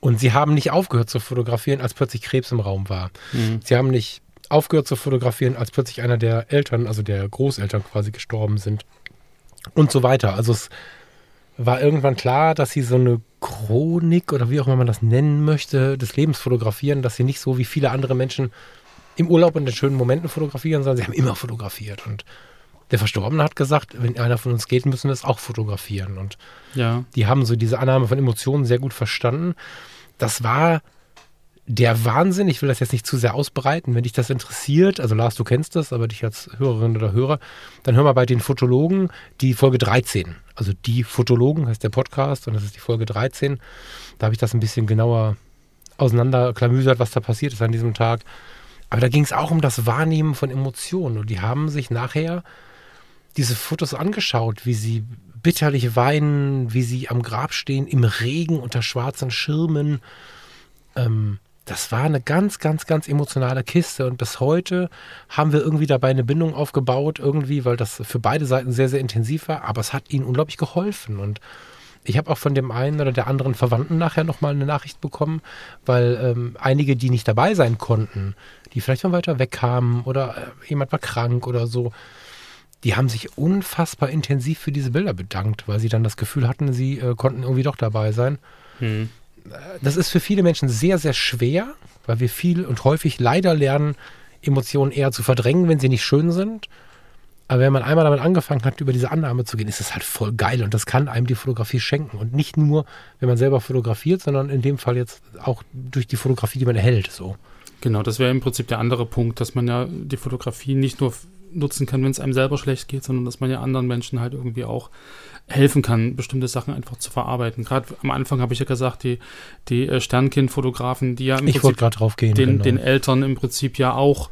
Und sie haben nicht aufgehört zu fotografieren, als plötzlich Krebs im Raum war. Mhm. Sie haben nicht aufgehört zu fotografieren, als plötzlich einer der Eltern, also der Großeltern quasi gestorben sind. Und so weiter. Also es war irgendwann klar, dass sie so eine Chronik oder wie auch immer man das nennen möchte, des Lebens fotografieren, dass sie nicht so wie viele andere Menschen im Urlaub und in schönen Momenten fotografieren, sondern sie haben immer fotografiert. Und der Verstorbene hat gesagt, wenn einer von uns geht, müssen wir es auch fotografieren. Und ja. die haben so diese Annahme von Emotionen sehr gut verstanden. Das war der Wahnsinn, ich will das jetzt nicht zu sehr ausbreiten, wenn dich das interessiert, also Lars, du kennst das, aber dich als Hörerin oder Hörer, dann hör mal bei den Fotologen die Folge 13. Also die Fotologen heißt der Podcast und das ist die Folge 13. Da habe ich das ein bisschen genauer auseinanderklamüsert, was da passiert ist an diesem Tag. Aber da ging es auch um das Wahrnehmen von Emotionen und die haben sich nachher diese Fotos angeschaut, wie sie bitterlich weinen, wie sie am Grab stehen, im Regen unter schwarzen Schirmen. Ähm, das war eine ganz, ganz, ganz emotionale Kiste und bis heute haben wir irgendwie dabei eine Bindung aufgebaut, irgendwie, weil das für beide Seiten sehr, sehr intensiv war, aber es hat ihnen unglaublich geholfen und ich habe auch von dem einen oder der anderen Verwandten nachher nochmal eine Nachricht bekommen, weil ähm, einige, die nicht dabei sein konnten, die vielleicht von weiter weg kamen oder äh, jemand war krank oder so, die haben sich unfassbar intensiv für diese Bilder bedankt, weil sie dann das Gefühl hatten, sie äh, konnten irgendwie doch dabei sein. Hm das ist für viele Menschen sehr, sehr schwer, weil wir viel und häufig leider lernen, Emotionen eher zu verdrängen, wenn sie nicht schön sind. Aber wenn man einmal damit angefangen hat, über diese Annahme zu gehen, ist das halt voll geil und das kann einem die Fotografie schenken. Und nicht nur, wenn man selber fotografiert, sondern in dem Fall jetzt auch durch die Fotografie, die man erhält. So. Genau, das wäre im Prinzip der andere Punkt, dass man ja die Fotografie nicht nur nutzen kann, wenn es einem selber schlecht geht, sondern dass man ja anderen Menschen halt irgendwie auch helfen kann, bestimmte Sachen einfach zu verarbeiten. Gerade am Anfang habe ich ja gesagt, die, die äh, Sternkind-Fotografen, die ja im ich Prinzip den, genau. den Eltern im Prinzip ja auch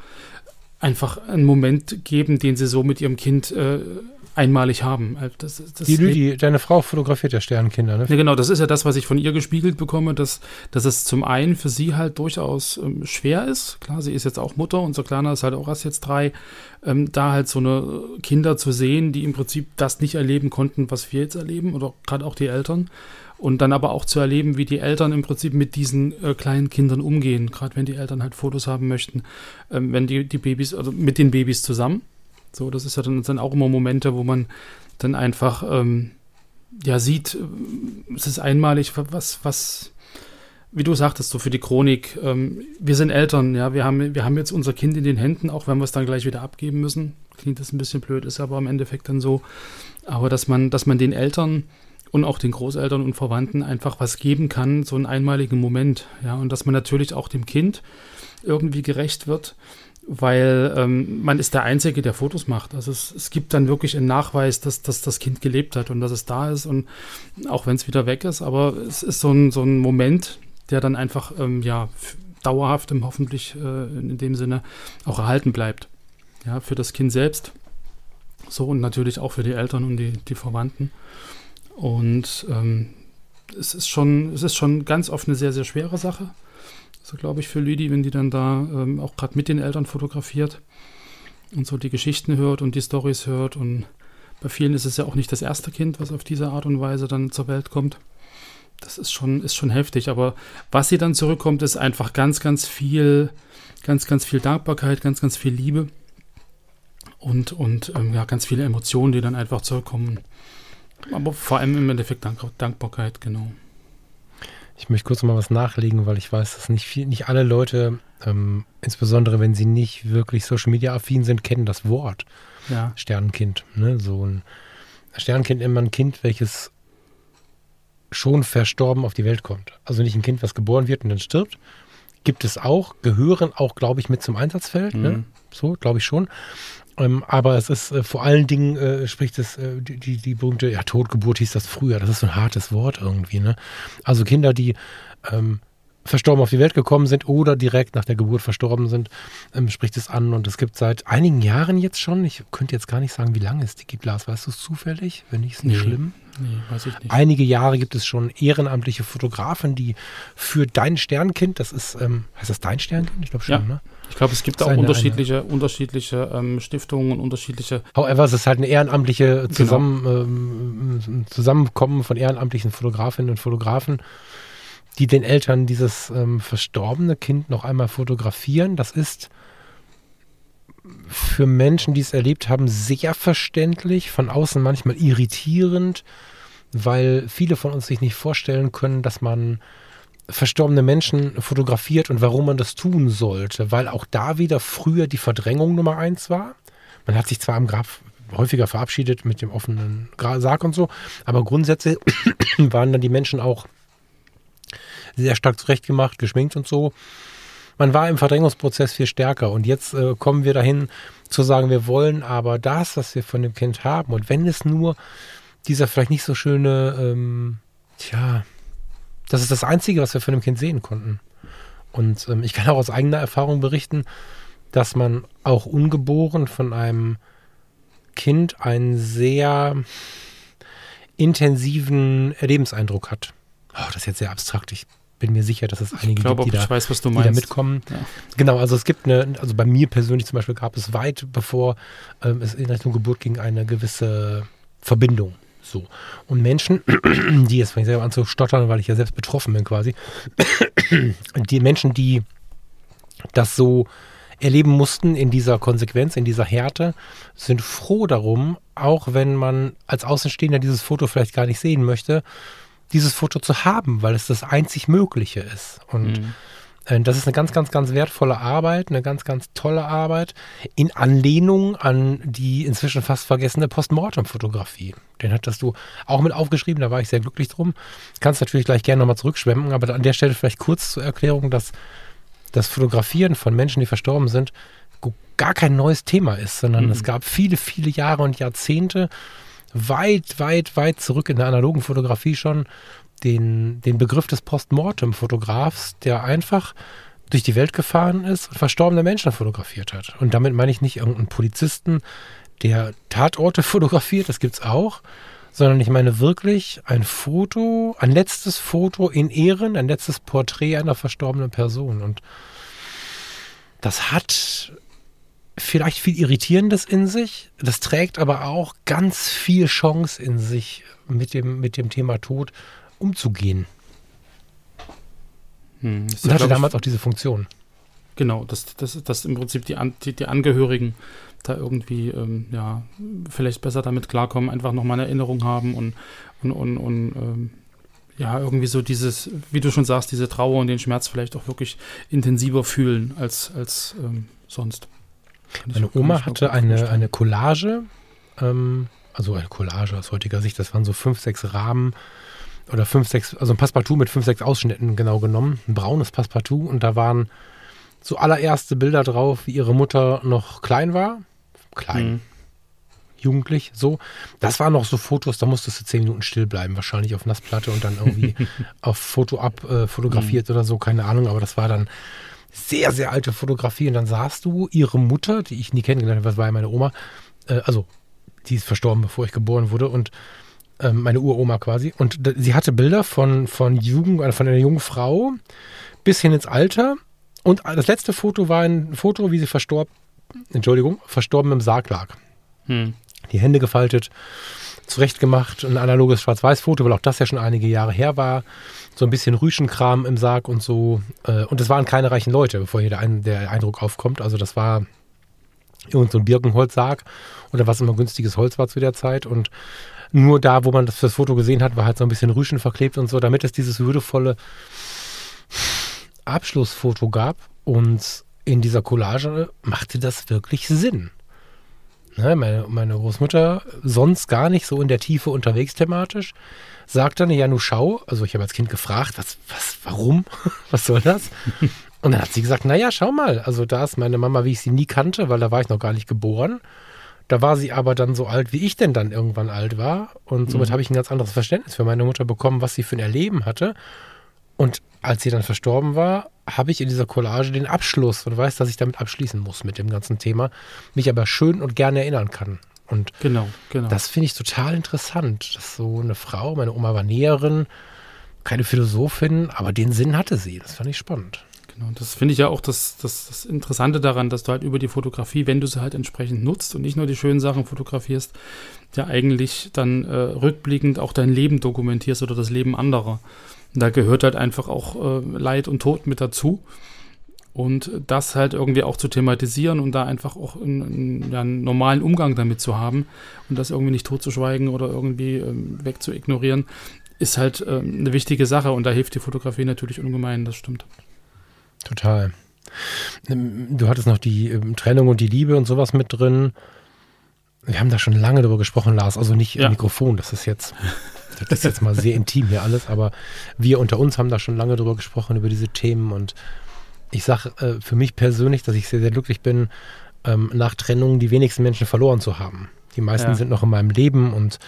einfach einen Moment geben, den sie so mit ihrem Kind äh, einmalig haben. Also das, das die Lüdi, deine Frau fotografiert ja Sternkinder, ne? Ja, genau, das ist ja das, was ich von ihr gespiegelt bekomme, dass, dass es zum einen für sie halt durchaus ähm, schwer ist. Klar, sie ist jetzt auch Mutter, unser Kleiner ist halt auch erst jetzt drei. Ähm, da halt so eine Kinder zu sehen, die im Prinzip das nicht erleben konnten, was wir jetzt erleben, oder gerade auch die Eltern. Und dann aber auch zu erleben, wie die Eltern im Prinzip mit diesen äh, kleinen Kindern umgehen, gerade wenn die Eltern halt Fotos haben möchten, ähm, wenn die, die Babys, also mit den Babys zusammen so, das ist ja dann, dann auch immer Momente, wo man dann einfach ähm, ja sieht, äh, es ist einmalig, was, was, wie du sagtest, so für die Chronik, ähm, wir sind Eltern, ja, wir haben, wir haben jetzt unser Kind in den Händen, auch wenn wir es dann gleich wieder abgeben müssen. Klingt das ein bisschen blöd, ist aber im Endeffekt dann so. Aber dass man, dass man den Eltern und auch den Großeltern und Verwandten einfach was geben kann, so einen einmaligen Moment, ja, und dass man natürlich auch dem Kind irgendwie gerecht wird weil ähm, man ist der Einzige, der Fotos macht. Also es, es gibt dann wirklich einen Nachweis, dass, dass das Kind gelebt hat und dass es da ist und auch wenn es wieder weg ist, aber es ist so ein, so ein Moment, der dann einfach, ähm, ja, dauerhaftem hoffentlich äh, in dem Sinne auch erhalten bleibt. Ja, für das Kind selbst. So und natürlich auch für die Eltern und die, die Verwandten. Und ähm, es ist schon, es ist schon ganz oft eine sehr, sehr schwere Sache. So glaube ich für Lüdi, wenn die dann da ähm, auch gerade mit den Eltern fotografiert und so die Geschichten hört und die Stories hört. Und bei vielen ist es ja auch nicht das erste Kind, was auf diese Art und Weise dann zur Welt kommt. Das ist schon, ist schon heftig. Aber was sie dann zurückkommt, ist einfach ganz, ganz viel, ganz, ganz viel Dankbarkeit, ganz, ganz viel Liebe und, und ähm, ja, ganz viele Emotionen, die dann einfach zurückkommen. Aber vor allem im Endeffekt Dank Dankbarkeit, genau. Ich möchte kurz mal was nachlegen, weil ich weiß, dass nicht, viel, nicht alle Leute, ähm, insbesondere wenn sie nicht wirklich Social Media affin sind, kennen das Wort ja. Sternenkind. Ne? So ein Sternenkind immer ein Kind, welches schon verstorben auf die Welt kommt. Also nicht ein Kind, was geboren wird und dann stirbt. Gibt es auch, gehören auch, glaube ich, mit zum Einsatzfeld. Ne? Mhm. Ne? So, glaube ich schon. Ähm, aber es ist äh, vor allen Dingen, äh, spricht es, äh, die, die, die berühmte, ja, Totgeburt hieß das früher. Das ist so ein hartes Wort irgendwie, ne? Also Kinder, die ähm, verstorben auf die Welt gekommen sind oder direkt nach der Geburt verstorben sind, ähm, spricht es an. Und es gibt seit einigen Jahren jetzt schon, ich könnte jetzt gar nicht sagen, wie lange es die gibt, Lars, weißt du es zufällig? Wenn nicht, ist nicht nee, schlimm. Nee, weiß ich nicht. Einige Jahre gibt es schon ehrenamtliche Fotografen, die für dein Sternkind, das ist, ähm, heißt das dein Sternkind? Ich glaube schon, ja. ne? Ich glaube, es gibt auch eine, unterschiedliche, eine, unterschiedliche ähm, Stiftungen und unterschiedliche. However, es ist halt eine ehrenamtliche genau. Zusammen, genau. ähm, Zusammenkommen von ehrenamtlichen Fotografinnen und Fotografen, die den Eltern dieses ähm, verstorbene Kind noch einmal fotografieren. Das ist für Menschen, die es erlebt haben, sehr verständlich, von außen manchmal irritierend, weil viele von uns sich nicht vorstellen können, dass man verstorbene Menschen fotografiert und warum man das tun sollte, weil auch da wieder früher die Verdrängung Nummer eins war. Man hat sich zwar am Grab häufiger verabschiedet mit dem offenen Sarg und so, aber grundsätzlich <coughs> waren dann die Menschen auch sehr stark zurechtgemacht, geschminkt und so. Man war im Verdrängungsprozess viel stärker und jetzt äh, kommen wir dahin zu sagen, wir wollen aber das, was wir von dem Kind haben und wenn es nur dieser vielleicht nicht so schöne, ähm, tja, das ist das Einzige, was wir von dem Kind sehen konnten. Und ähm, ich kann auch aus eigener Erfahrung berichten, dass man auch ungeboren von einem Kind einen sehr intensiven Erlebenseindruck hat. Oh, das ist jetzt sehr abstrakt. Ich bin mir sicher, dass es einige ich glaube, gibt, die, da, weiß, die da, mitkommen. Ja. Genau, also es gibt eine, also bei mir persönlich zum Beispiel gab es weit bevor ähm, es in Richtung Geburt ging, eine gewisse Verbindung. So. Und Menschen, <clears throat> die jetzt fange ich selber an zu stottern, weil ich ja selbst betroffen bin quasi, <clears throat> die Menschen, die das so erleben mussten in dieser Konsequenz, in dieser Härte, sind froh darum, auch wenn man als Außenstehender dieses Foto vielleicht gar nicht sehen möchte, dieses Foto zu haben, weil es das einzig Mögliche ist. Und mhm. Äh, das ist eine ganz, ganz, ganz wertvolle Arbeit, eine ganz, ganz tolle Arbeit in Anlehnung an die inzwischen fast vergessene Postmortem-Fotografie. Den hattest du auch mit aufgeschrieben, da war ich sehr glücklich drum. Kannst natürlich gleich gerne nochmal zurückschwemmen, aber an der Stelle vielleicht kurz zur Erklärung, dass das Fotografieren von Menschen, die verstorben sind, gar kein neues Thema ist, sondern mhm. es gab viele, viele Jahre und Jahrzehnte, weit, weit, weit zurück in der analogen Fotografie schon, den, den Begriff des Postmortem-Fotografs, der einfach durch die Welt gefahren ist und verstorbene Menschen fotografiert hat. Und damit meine ich nicht irgendeinen Polizisten, der Tatorte <laughs> fotografiert, das gibt es auch, sondern ich meine wirklich ein Foto, ein letztes Foto in Ehren, ein letztes Porträt einer verstorbenen Person. Und das hat vielleicht viel Irritierendes in sich, das trägt aber auch ganz viel Chance in sich, mit dem, mit dem Thema Tod umzugehen. Hm, und ja, hatte damals ich, auch diese Funktion. Genau, dass, dass, dass im Prinzip die, die, die Angehörigen da irgendwie ähm, ja, vielleicht besser damit klarkommen, einfach nochmal eine Erinnerung haben und, und, und, und ähm, ja, irgendwie so dieses, wie du schon sagst, diese Trauer und den Schmerz vielleicht auch wirklich intensiver fühlen als, als ähm, sonst. Meine Oma hatte eine, eine Collage, ähm, also eine Collage aus heutiger Sicht, das waren so fünf, sechs Rahmen oder fünf, sechs, also ein Passepartout mit fünf, sechs Ausschnitten genau genommen, ein braunes Passepartout und da waren so allererste Bilder drauf, wie ihre Mutter noch klein war. Klein. Mhm. jugendlich, so. Das waren noch so Fotos, da musstest du zehn Minuten still bleiben, wahrscheinlich auf Nassplatte und dann irgendwie <laughs> auf Foto ab äh, fotografiert mhm. oder so, keine Ahnung, aber das war dann sehr, sehr alte Fotografie und dann sahst du ihre Mutter, die ich nie kennengelernt habe, das war ja meine Oma, äh, also die ist verstorben, bevor ich geboren wurde und äh, meine Uroma quasi und sie hatte Bilder von, von Jugend, äh, von einer jungen Frau bis hin ins Alter und das letzte Foto war ein Foto, wie sie verstorben, Entschuldigung, verstorben im Sarg lag. Hm. Die Hände gefaltet, zurechtgemacht, ein analoges Schwarz-Weiß-Foto, weil auch das ja schon einige Jahre her war. So ein bisschen Rüschenkram im Sarg und so. Äh, und es waren keine reichen Leute, bevor hier der, der Eindruck aufkommt. Also das war irgend so ein Birkenholzsarg oder was immer günstiges Holz war zu der Zeit. Und nur da, wo man das, das Foto gesehen hat, war halt so ein bisschen Rüschen verklebt und so, damit es dieses würdevolle Abschlussfoto gab. Und in dieser Collage machte das wirklich Sinn. Ne, meine, meine Großmutter, sonst gar nicht so in der Tiefe unterwegs thematisch, sagt dann, ja, nu schau, also ich habe als Kind gefragt, was, was, warum, <laughs> was soll das? <laughs> Und dann hat sie gesagt, naja, schau mal, also da ist meine Mama, wie ich sie nie kannte, weil da war ich noch gar nicht geboren. Da war sie aber dann so alt, wie ich denn dann irgendwann alt war. Und somit mhm. habe ich ein ganz anderes Verständnis für meine Mutter bekommen, was sie für ein Erleben hatte. Und als sie dann verstorben war, habe ich in dieser Collage den Abschluss und weiß, dass ich damit abschließen muss mit dem ganzen Thema, mich aber schön und gerne erinnern kann. Und genau, genau. das finde ich total interessant, dass so eine Frau, meine Oma war Näherin, keine Philosophin, aber den Sinn hatte sie. Das fand ich spannend. Genau, das finde ich ja auch das, das, das, Interessante daran, dass du halt über die Fotografie, wenn du sie halt entsprechend nutzt und nicht nur die schönen Sachen fotografierst, ja eigentlich dann äh, rückblickend auch dein Leben dokumentierst oder das Leben anderer. Da gehört halt einfach auch äh, Leid und Tod mit dazu. Und das halt irgendwie auch zu thematisieren und da einfach auch einen, einen normalen Umgang damit zu haben und das irgendwie nicht totzuschweigen oder irgendwie ähm, wegzuignorieren, ist halt ähm, eine wichtige Sache und da hilft die Fotografie natürlich ungemein, das stimmt. Total. Du hattest noch die ähm, Trennung und die Liebe und sowas mit drin. Wir haben da schon lange darüber gesprochen, Lars. Also nicht ja. im Mikrofon, das ist jetzt das ist jetzt mal sehr intim hier alles, aber wir unter uns haben da schon lange drüber gesprochen, über diese Themen. Und ich sage äh, für mich persönlich, dass ich sehr, sehr glücklich bin, ähm, nach Trennung die wenigsten Menschen verloren zu haben. Die meisten ja. sind noch in meinem Leben und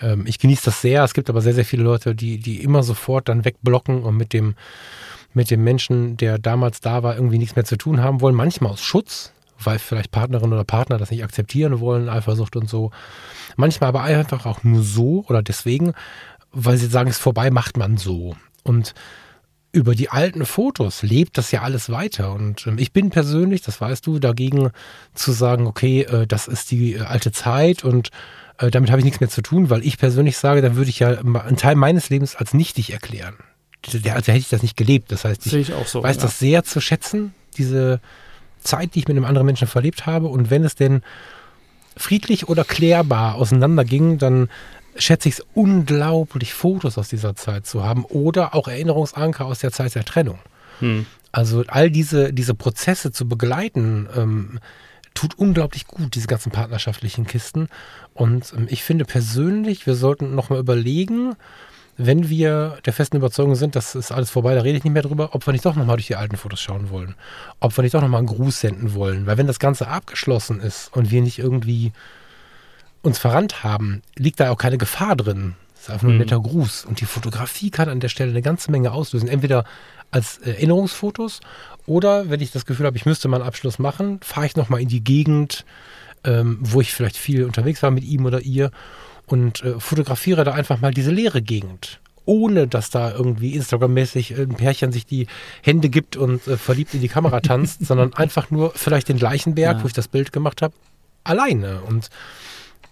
ähm, ich genieße das sehr. Es gibt aber sehr, sehr viele Leute, die, die immer sofort dann wegblocken und mit dem, mit dem Menschen, der damals da war, irgendwie nichts mehr zu tun haben wollen. Manchmal aus Schutz, weil vielleicht Partnerin oder Partner das nicht akzeptieren wollen, Eifersucht und so. Manchmal aber einfach auch nur so oder deswegen, weil sie sagen, es ist vorbei, macht man so. Und über die alten Fotos lebt das ja alles weiter. Und ähm, ich bin persönlich, das weißt du, dagegen zu sagen, okay, äh, das ist die äh, alte Zeit und äh, damit habe ich nichts mehr zu tun, weil ich persönlich sage, dann würde ich ja einen Teil meines Lebens als nichtig erklären. Da hätte ich das nicht gelebt. Das heißt, ich, ich so, weiß ja. das sehr zu schätzen, diese Zeit, die ich mit einem anderen Menschen verlebt habe. Und wenn es denn friedlich oder klärbar auseinanderging, dann schätze ich es unglaublich, Fotos aus dieser Zeit zu haben oder auch Erinnerungsanker aus der Zeit der Trennung. Hm. Also all diese, diese Prozesse zu begleiten, ähm, tut unglaublich gut, diese ganzen partnerschaftlichen Kisten. Und ähm, ich finde persönlich, wir sollten nochmal überlegen, wenn wir der festen Überzeugung sind, das ist alles vorbei, da rede ich nicht mehr drüber, ob wir nicht doch nochmal durch die alten Fotos schauen wollen. Ob wir nicht doch nochmal einen Gruß senden wollen. Weil wenn das Ganze abgeschlossen ist und wir nicht irgendwie uns verrannt haben, liegt da auch keine Gefahr drin. Das ist einfach nur ein mhm. netter Gruß. Und die Fotografie kann an der Stelle eine ganze Menge auslösen. Entweder als Erinnerungsfotos oder wenn ich das Gefühl habe, ich müsste mal einen Abschluss machen, fahre ich nochmal in die Gegend, ähm, wo ich vielleicht viel unterwegs war mit ihm oder ihr und äh, fotografiere da einfach mal diese leere Gegend. Ohne dass da irgendwie Instagram-mäßig ein Pärchen sich die Hände gibt und äh, verliebt in die Kamera <laughs> tanzt, sondern einfach nur vielleicht den gleichen Berg, ja. wo ich das Bild gemacht habe, alleine. Und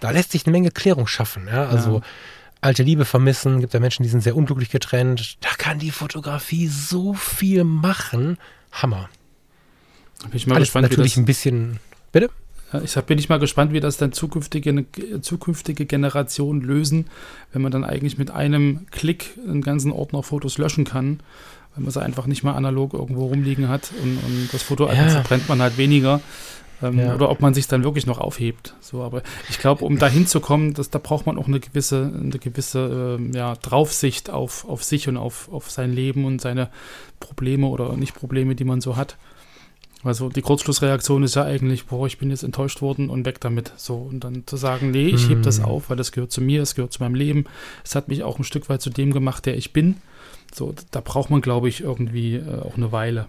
da lässt sich eine Menge Klärung schaffen. Ja? Also ja. alte Liebe vermissen, gibt ja Menschen, die sind sehr unglücklich getrennt. Da kann die Fotografie so viel machen. Hammer. Bin ich mal Alles gespannt, natürlich ein bisschen. Bitte? Ich bin ich mal gespannt, wie das dann zukünftige, zukünftige Generationen lösen, wenn man dann eigentlich mit einem Klick einen ganzen Ordner Fotos löschen kann, weil man sie einfach nicht mal analog irgendwo rumliegen hat und, und das Foto ja. verbrennt man halt weniger. Ähm, ja. Oder ob man sich dann wirklich noch aufhebt. So, aber ich glaube, um dahin zu kommen, das, da braucht man auch eine gewisse, eine gewisse äh, ja, Draufsicht auf, auf sich und auf, auf sein Leben und seine Probleme oder nicht Probleme, die man so hat. Also die Kurzschlussreaktion ist ja eigentlich, boah, ich bin jetzt enttäuscht worden und weg damit. So, und dann zu sagen, nee, ich heb das Mhm. auf, weil das gehört zu mir, es gehört zu meinem Leben. Es hat mich auch ein Stück weit zu dem gemacht, der ich bin. So, da braucht man, glaube ich, irgendwie äh, auch eine Weile.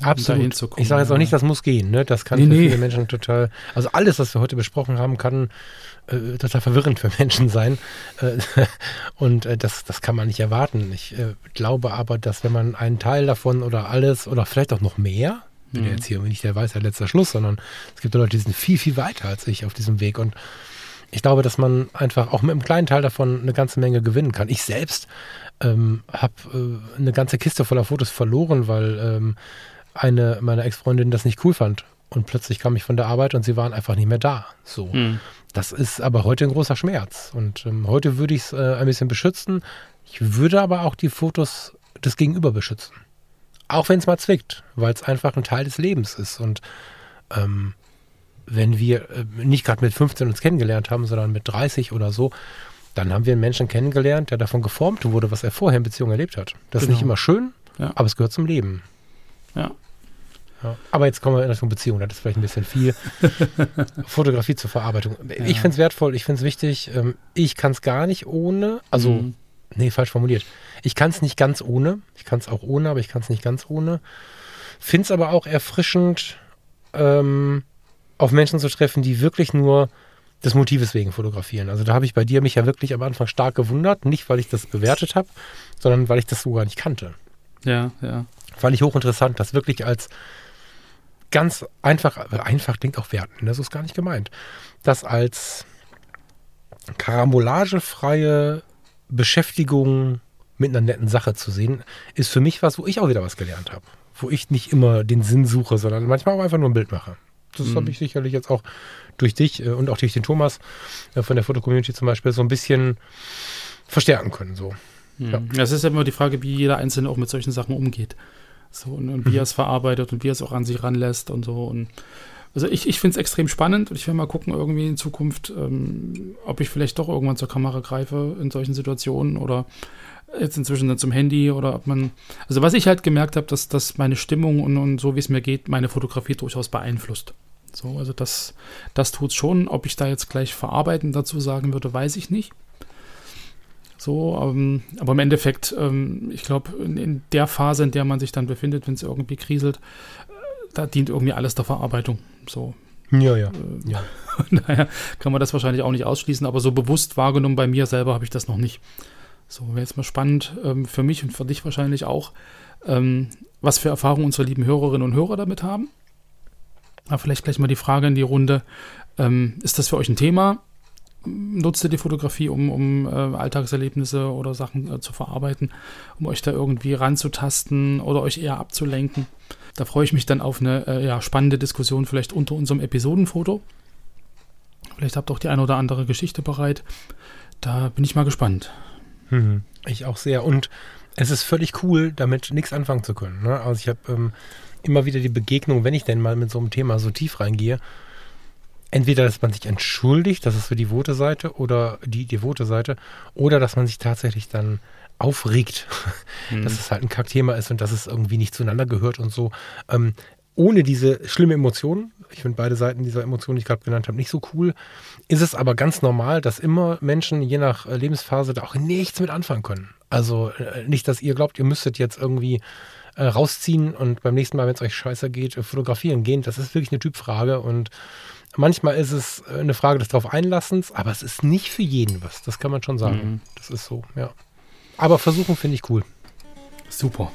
um Absolut. ich sage jetzt auch nicht, das muss gehen. Ne? Das kann Nee, für nee. viele Menschen total, also alles, was wir heute besprochen haben, kann äh, total verwirrend für <laughs> Menschen sein. Äh, <laughs> und äh, das, das kann man nicht erwarten. Ich äh, glaube aber, dass wenn man einen Teil davon oder alles oder vielleicht auch noch mehr, bin Mhm. ja jetzt hier nicht der Weisheit letzter Schluss, sondern es gibt Leute, die sind viel, viel weiter als ich auf diesem Weg. Und ich glaube, dass man einfach auch mit einem kleinen Teil davon eine ganze Menge gewinnen kann. Ich selbst ähm, habe äh, eine ganze Kiste voller Fotos verloren, weil ähm, eine meiner Ex-Freundinnen das nicht cool fand. Und plötzlich kam ich von der Arbeit und sie waren einfach nicht mehr da. So. Hm. Das ist aber heute ein großer Schmerz. Und ähm, heute würde ich es äh, ein bisschen beschützen. Ich würde aber auch die Fotos des Gegenüber beschützen. Auch wenn es mal zwickt, weil es einfach ein Teil des Lebens ist. Und ähm, wenn wir äh, nicht gerade mit 15 uns kennengelernt haben, sondern mit 30 oder so, dann haben wir einen Menschen kennengelernt, der davon geformt wurde, was er vorher in Beziehung erlebt hat. Das ist Genau. nicht immer schön, Ja. aber es gehört zum Leben. Ja. Ja. Aber jetzt kommen wir in Richtung Beziehung, das ist vielleicht ein bisschen viel. <laughs> Fotografie zur Verarbeitung. Ja. Ich finde es wertvoll, ich finde es wichtig. Ähm, Ich kann es gar nicht ohne, also, Mhm. Nee, falsch formuliert. Ich kann es nicht ganz ohne. Ich kann es auch ohne, aber ich kann es nicht ganz ohne. Finde es aber auch erfrischend, ähm, auf Menschen zu treffen, die wirklich nur des Motives wegen fotografieren. Also da habe ich bei dir mich ja wirklich am Anfang stark gewundert. Nicht, weil ich das bewertet habe, sondern weil ich das so gar nicht kannte. Ja, ja. Fand ich hochinteressant, das wirklich als ganz einfach, einfach klingt auch wertend, ne? so ist gar nicht gemeint, das als karambolagefreie Beschäftigung mit einer netten Sache zu sehen, ist für mich was, wo ich auch wieder was gelernt habe. Wo ich nicht immer den Sinn suche, sondern manchmal auch einfach nur ein Bild mache. Das Mhm. habe ich sicherlich jetzt auch durch dich äh, und auch durch den Thomas äh, von der Fotocommunity zum Beispiel so ein bisschen verstärken können. So. Ja. Mhm. Es ist ja immer die Frage, wie jeder Einzelne auch mit solchen Sachen umgeht. So, und, und wie Mhm. er es verarbeitet und wie er es auch an sich ranlässt und so. Und also ich, ich finde es extrem spannend und ich will mal gucken, irgendwie in Zukunft, ähm, ob ich vielleicht doch irgendwann zur Kamera greife in solchen Situationen oder jetzt inzwischen dann zum Handy oder ob man. Also was ich halt gemerkt habe, dass, dass meine Stimmung und, und so, wie es mir geht, meine Fotografie durchaus beeinflusst. So, also das, das tut schon. Ob ich da jetzt gleich verarbeiten dazu sagen würde, weiß ich nicht. So, ähm, aber im Endeffekt, ähm, ich glaube, in, in der Phase, in der man sich dann befindet, wenn es irgendwie kriselt, da dient irgendwie alles der Verarbeitung. So, Ja, ja. äh, ja. <laughs> daher kann man das wahrscheinlich auch nicht ausschließen, aber so bewusst wahrgenommen bei mir selber habe ich das noch nicht. So, wäre jetzt mal spannend ähm, für mich und für dich wahrscheinlich auch, ähm, was für Erfahrungen unsere lieben Hörerinnen und Hörer damit haben. Aber vielleicht gleich mal die Frage in die Runde. Ähm, ist das für euch ein Thema? Nutzt ihr die Fotografie, um, um äh, Alltagserlebnisse oder Sachen äh, zu verarbeiten, um euch da irgendwie ranzutasten oder euch eher abzulenken? Da freue ich mich dann auf eine äh, ja, spannende Diskussion, vielleicht unter unserem Episodenfoto. Vielleicht habt ihr auch die eine oder andere Geschichte bereit. Da bin ich mal gespannt. Mhm. Ich auch sehr. Und es ist völlig cool, damit nichts anfangen zu können. Ne? Also ich habe ähm, immer wieder die Begegnung, wenn ich denn mal mit so einem Thema so tief reingehe, entweder, dass man sich entschuldigt, das ist so die Vote-Seite oder die devote Seite, oder dass man sich tatsächlich dann aufregt, Mhm. dass es halt ein Kackthema ist und dass es irgendwie nicht zueinander gehört und so. Ähm, ohne diese schlimme Emotionen, ich finde beide Seiten dieser Emotionen, die ich gerade genannt habe, nicht so cool, ist es aber ganz normal, dass immer Menschen je nach äh, Lebensphase da auch nichts mit anfangen können. Also äh, nicht, dass ihr glaubt, ihr müsstet jetzt irgendwie äh, rausziehen und beim nächsten Mal, wenn es euch scheiße geht, äh, fotografieren gehen. Das ist wirklich eine Typfrage und manchmal ist es eine Frage des drauf Einlassens, aber es ist nicht für jeden was. Das kann man schon sagen. Mhm. Das ist so, ja. Aber versuchen finde ich cool. Super.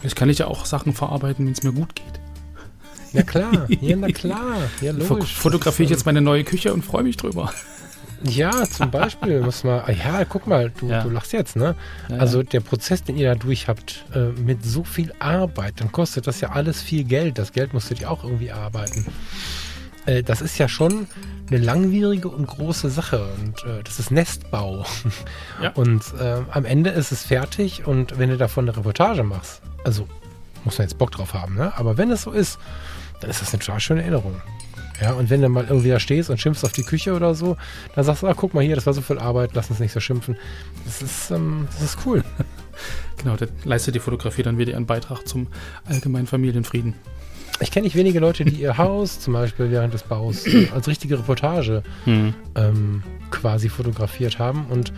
Vielleicht kann ich ja auch Sachen verarbeiten, wenn es mir gut geht. Ja klar, ja, na klar. Ja, logisch. fotografiere ich jetzt meine neue Küche und freue mich drüber. Ja, zum Beispiel. muss man, ah, ja, guck mal, du, Ja. du lachst jetzt, ne? Ja, Also der Prozess, den ihr da durch habt, äh, mit so viel Arbeit, dann kostet das ja alles viel Geld. Das Geld musstet ihr auch irgendwie arbeiten. Äh, das ist ja schon eine langwierige und große Sache. Und äh, das ist Nestbau. <laughs> Ja. Und äh, am Ende ist es fertig. Und wenn du davon eine Reportage machst, also muss man jetzt Bock drauf haben, ne? Aber wenn es so ist, dann ist das eine total schöne Erinnerung. Ja, und wenn du mal irgendwie da stehst und schimpfst auf die Küche oder so, dann sagst du, ah, guck mal hier, das war so viel Arbeit, lass uns nicht so schimpfen. Das ist, ähm, das ist cool. <laughs> Genau, da leistet die Fotografie dann wieder ihren Beitrag zum allgemeinen Familienfrieden. Ich kenne nicht wenige Leute, die ihr <laughs> Haus zum Beispiel während des Baus als richtige Reportage Hm. ähm, quasi fotografiert haben und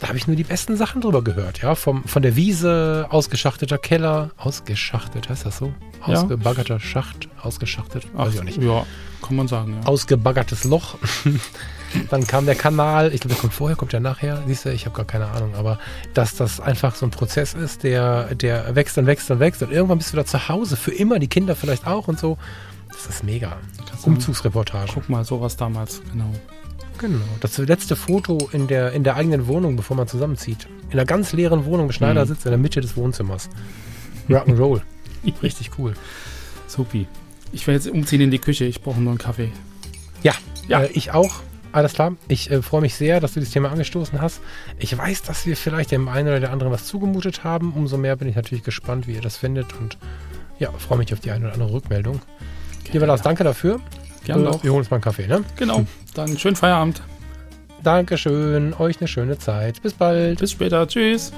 da habe ich nur die besten Sachen drüber gehört, ja, vom, von der Wiese, ausgeschachteter Keller, ausgeschachtet, heißt das so? Ja. Ausgebaggerter Schacht, ausgeschachtet, weiß ich auch nicht. Ja, kann man sagen, ja. Ausgebaggertes Loch. <laughs> Dann kam der Kanal, ich glaube, der kommt vorher, kommt der nachher, siehst du, ich habe gar keine Ahnung, aber dass das einfach so ein Prozess ist, der, der wächst und wächst und wächst und irgendwann bist du wieder zu Hause, für immer, die Kinder vielleicht auch und so. Das ist mega. Kannst Umzugsreportage. Guck mal, sowas damals, genau. Genau. Das letzte Foto in der, in der eigenen Wohnung, bevor man zusammenzieht. In einer ganz leeren Wohnung. Schneider Mhm. sitzt in der Mitte des Wohnzimmers. Rock'n'Roll. <laughs> Richtig cool. Supi. Ich werde jetzt umziehen in die Küche, ich brauche nur einen Kaffee. Ja, Ja. Äh, ich auch. Alles klar. Ich äh, freue mich sehr, dass du das Thema angestoßen hast. Ich weiß, dass wir vielleicht dem einen oder der anderen was zugemutet haben. Umso mehr bin ich natürlich gespannt, wie ihr das findet. Und ja, freue mich auf die eine oder andere Rückmeldung. Lieber Lars, danke dafür. Gerne Äh, doch. Wir holen uns mal einen Kaffee, ne? Genau. Dann schönen Feierabend. Dankeschön. Euch eine schöne Zeit. Bis bald. Bis später. Tschüss.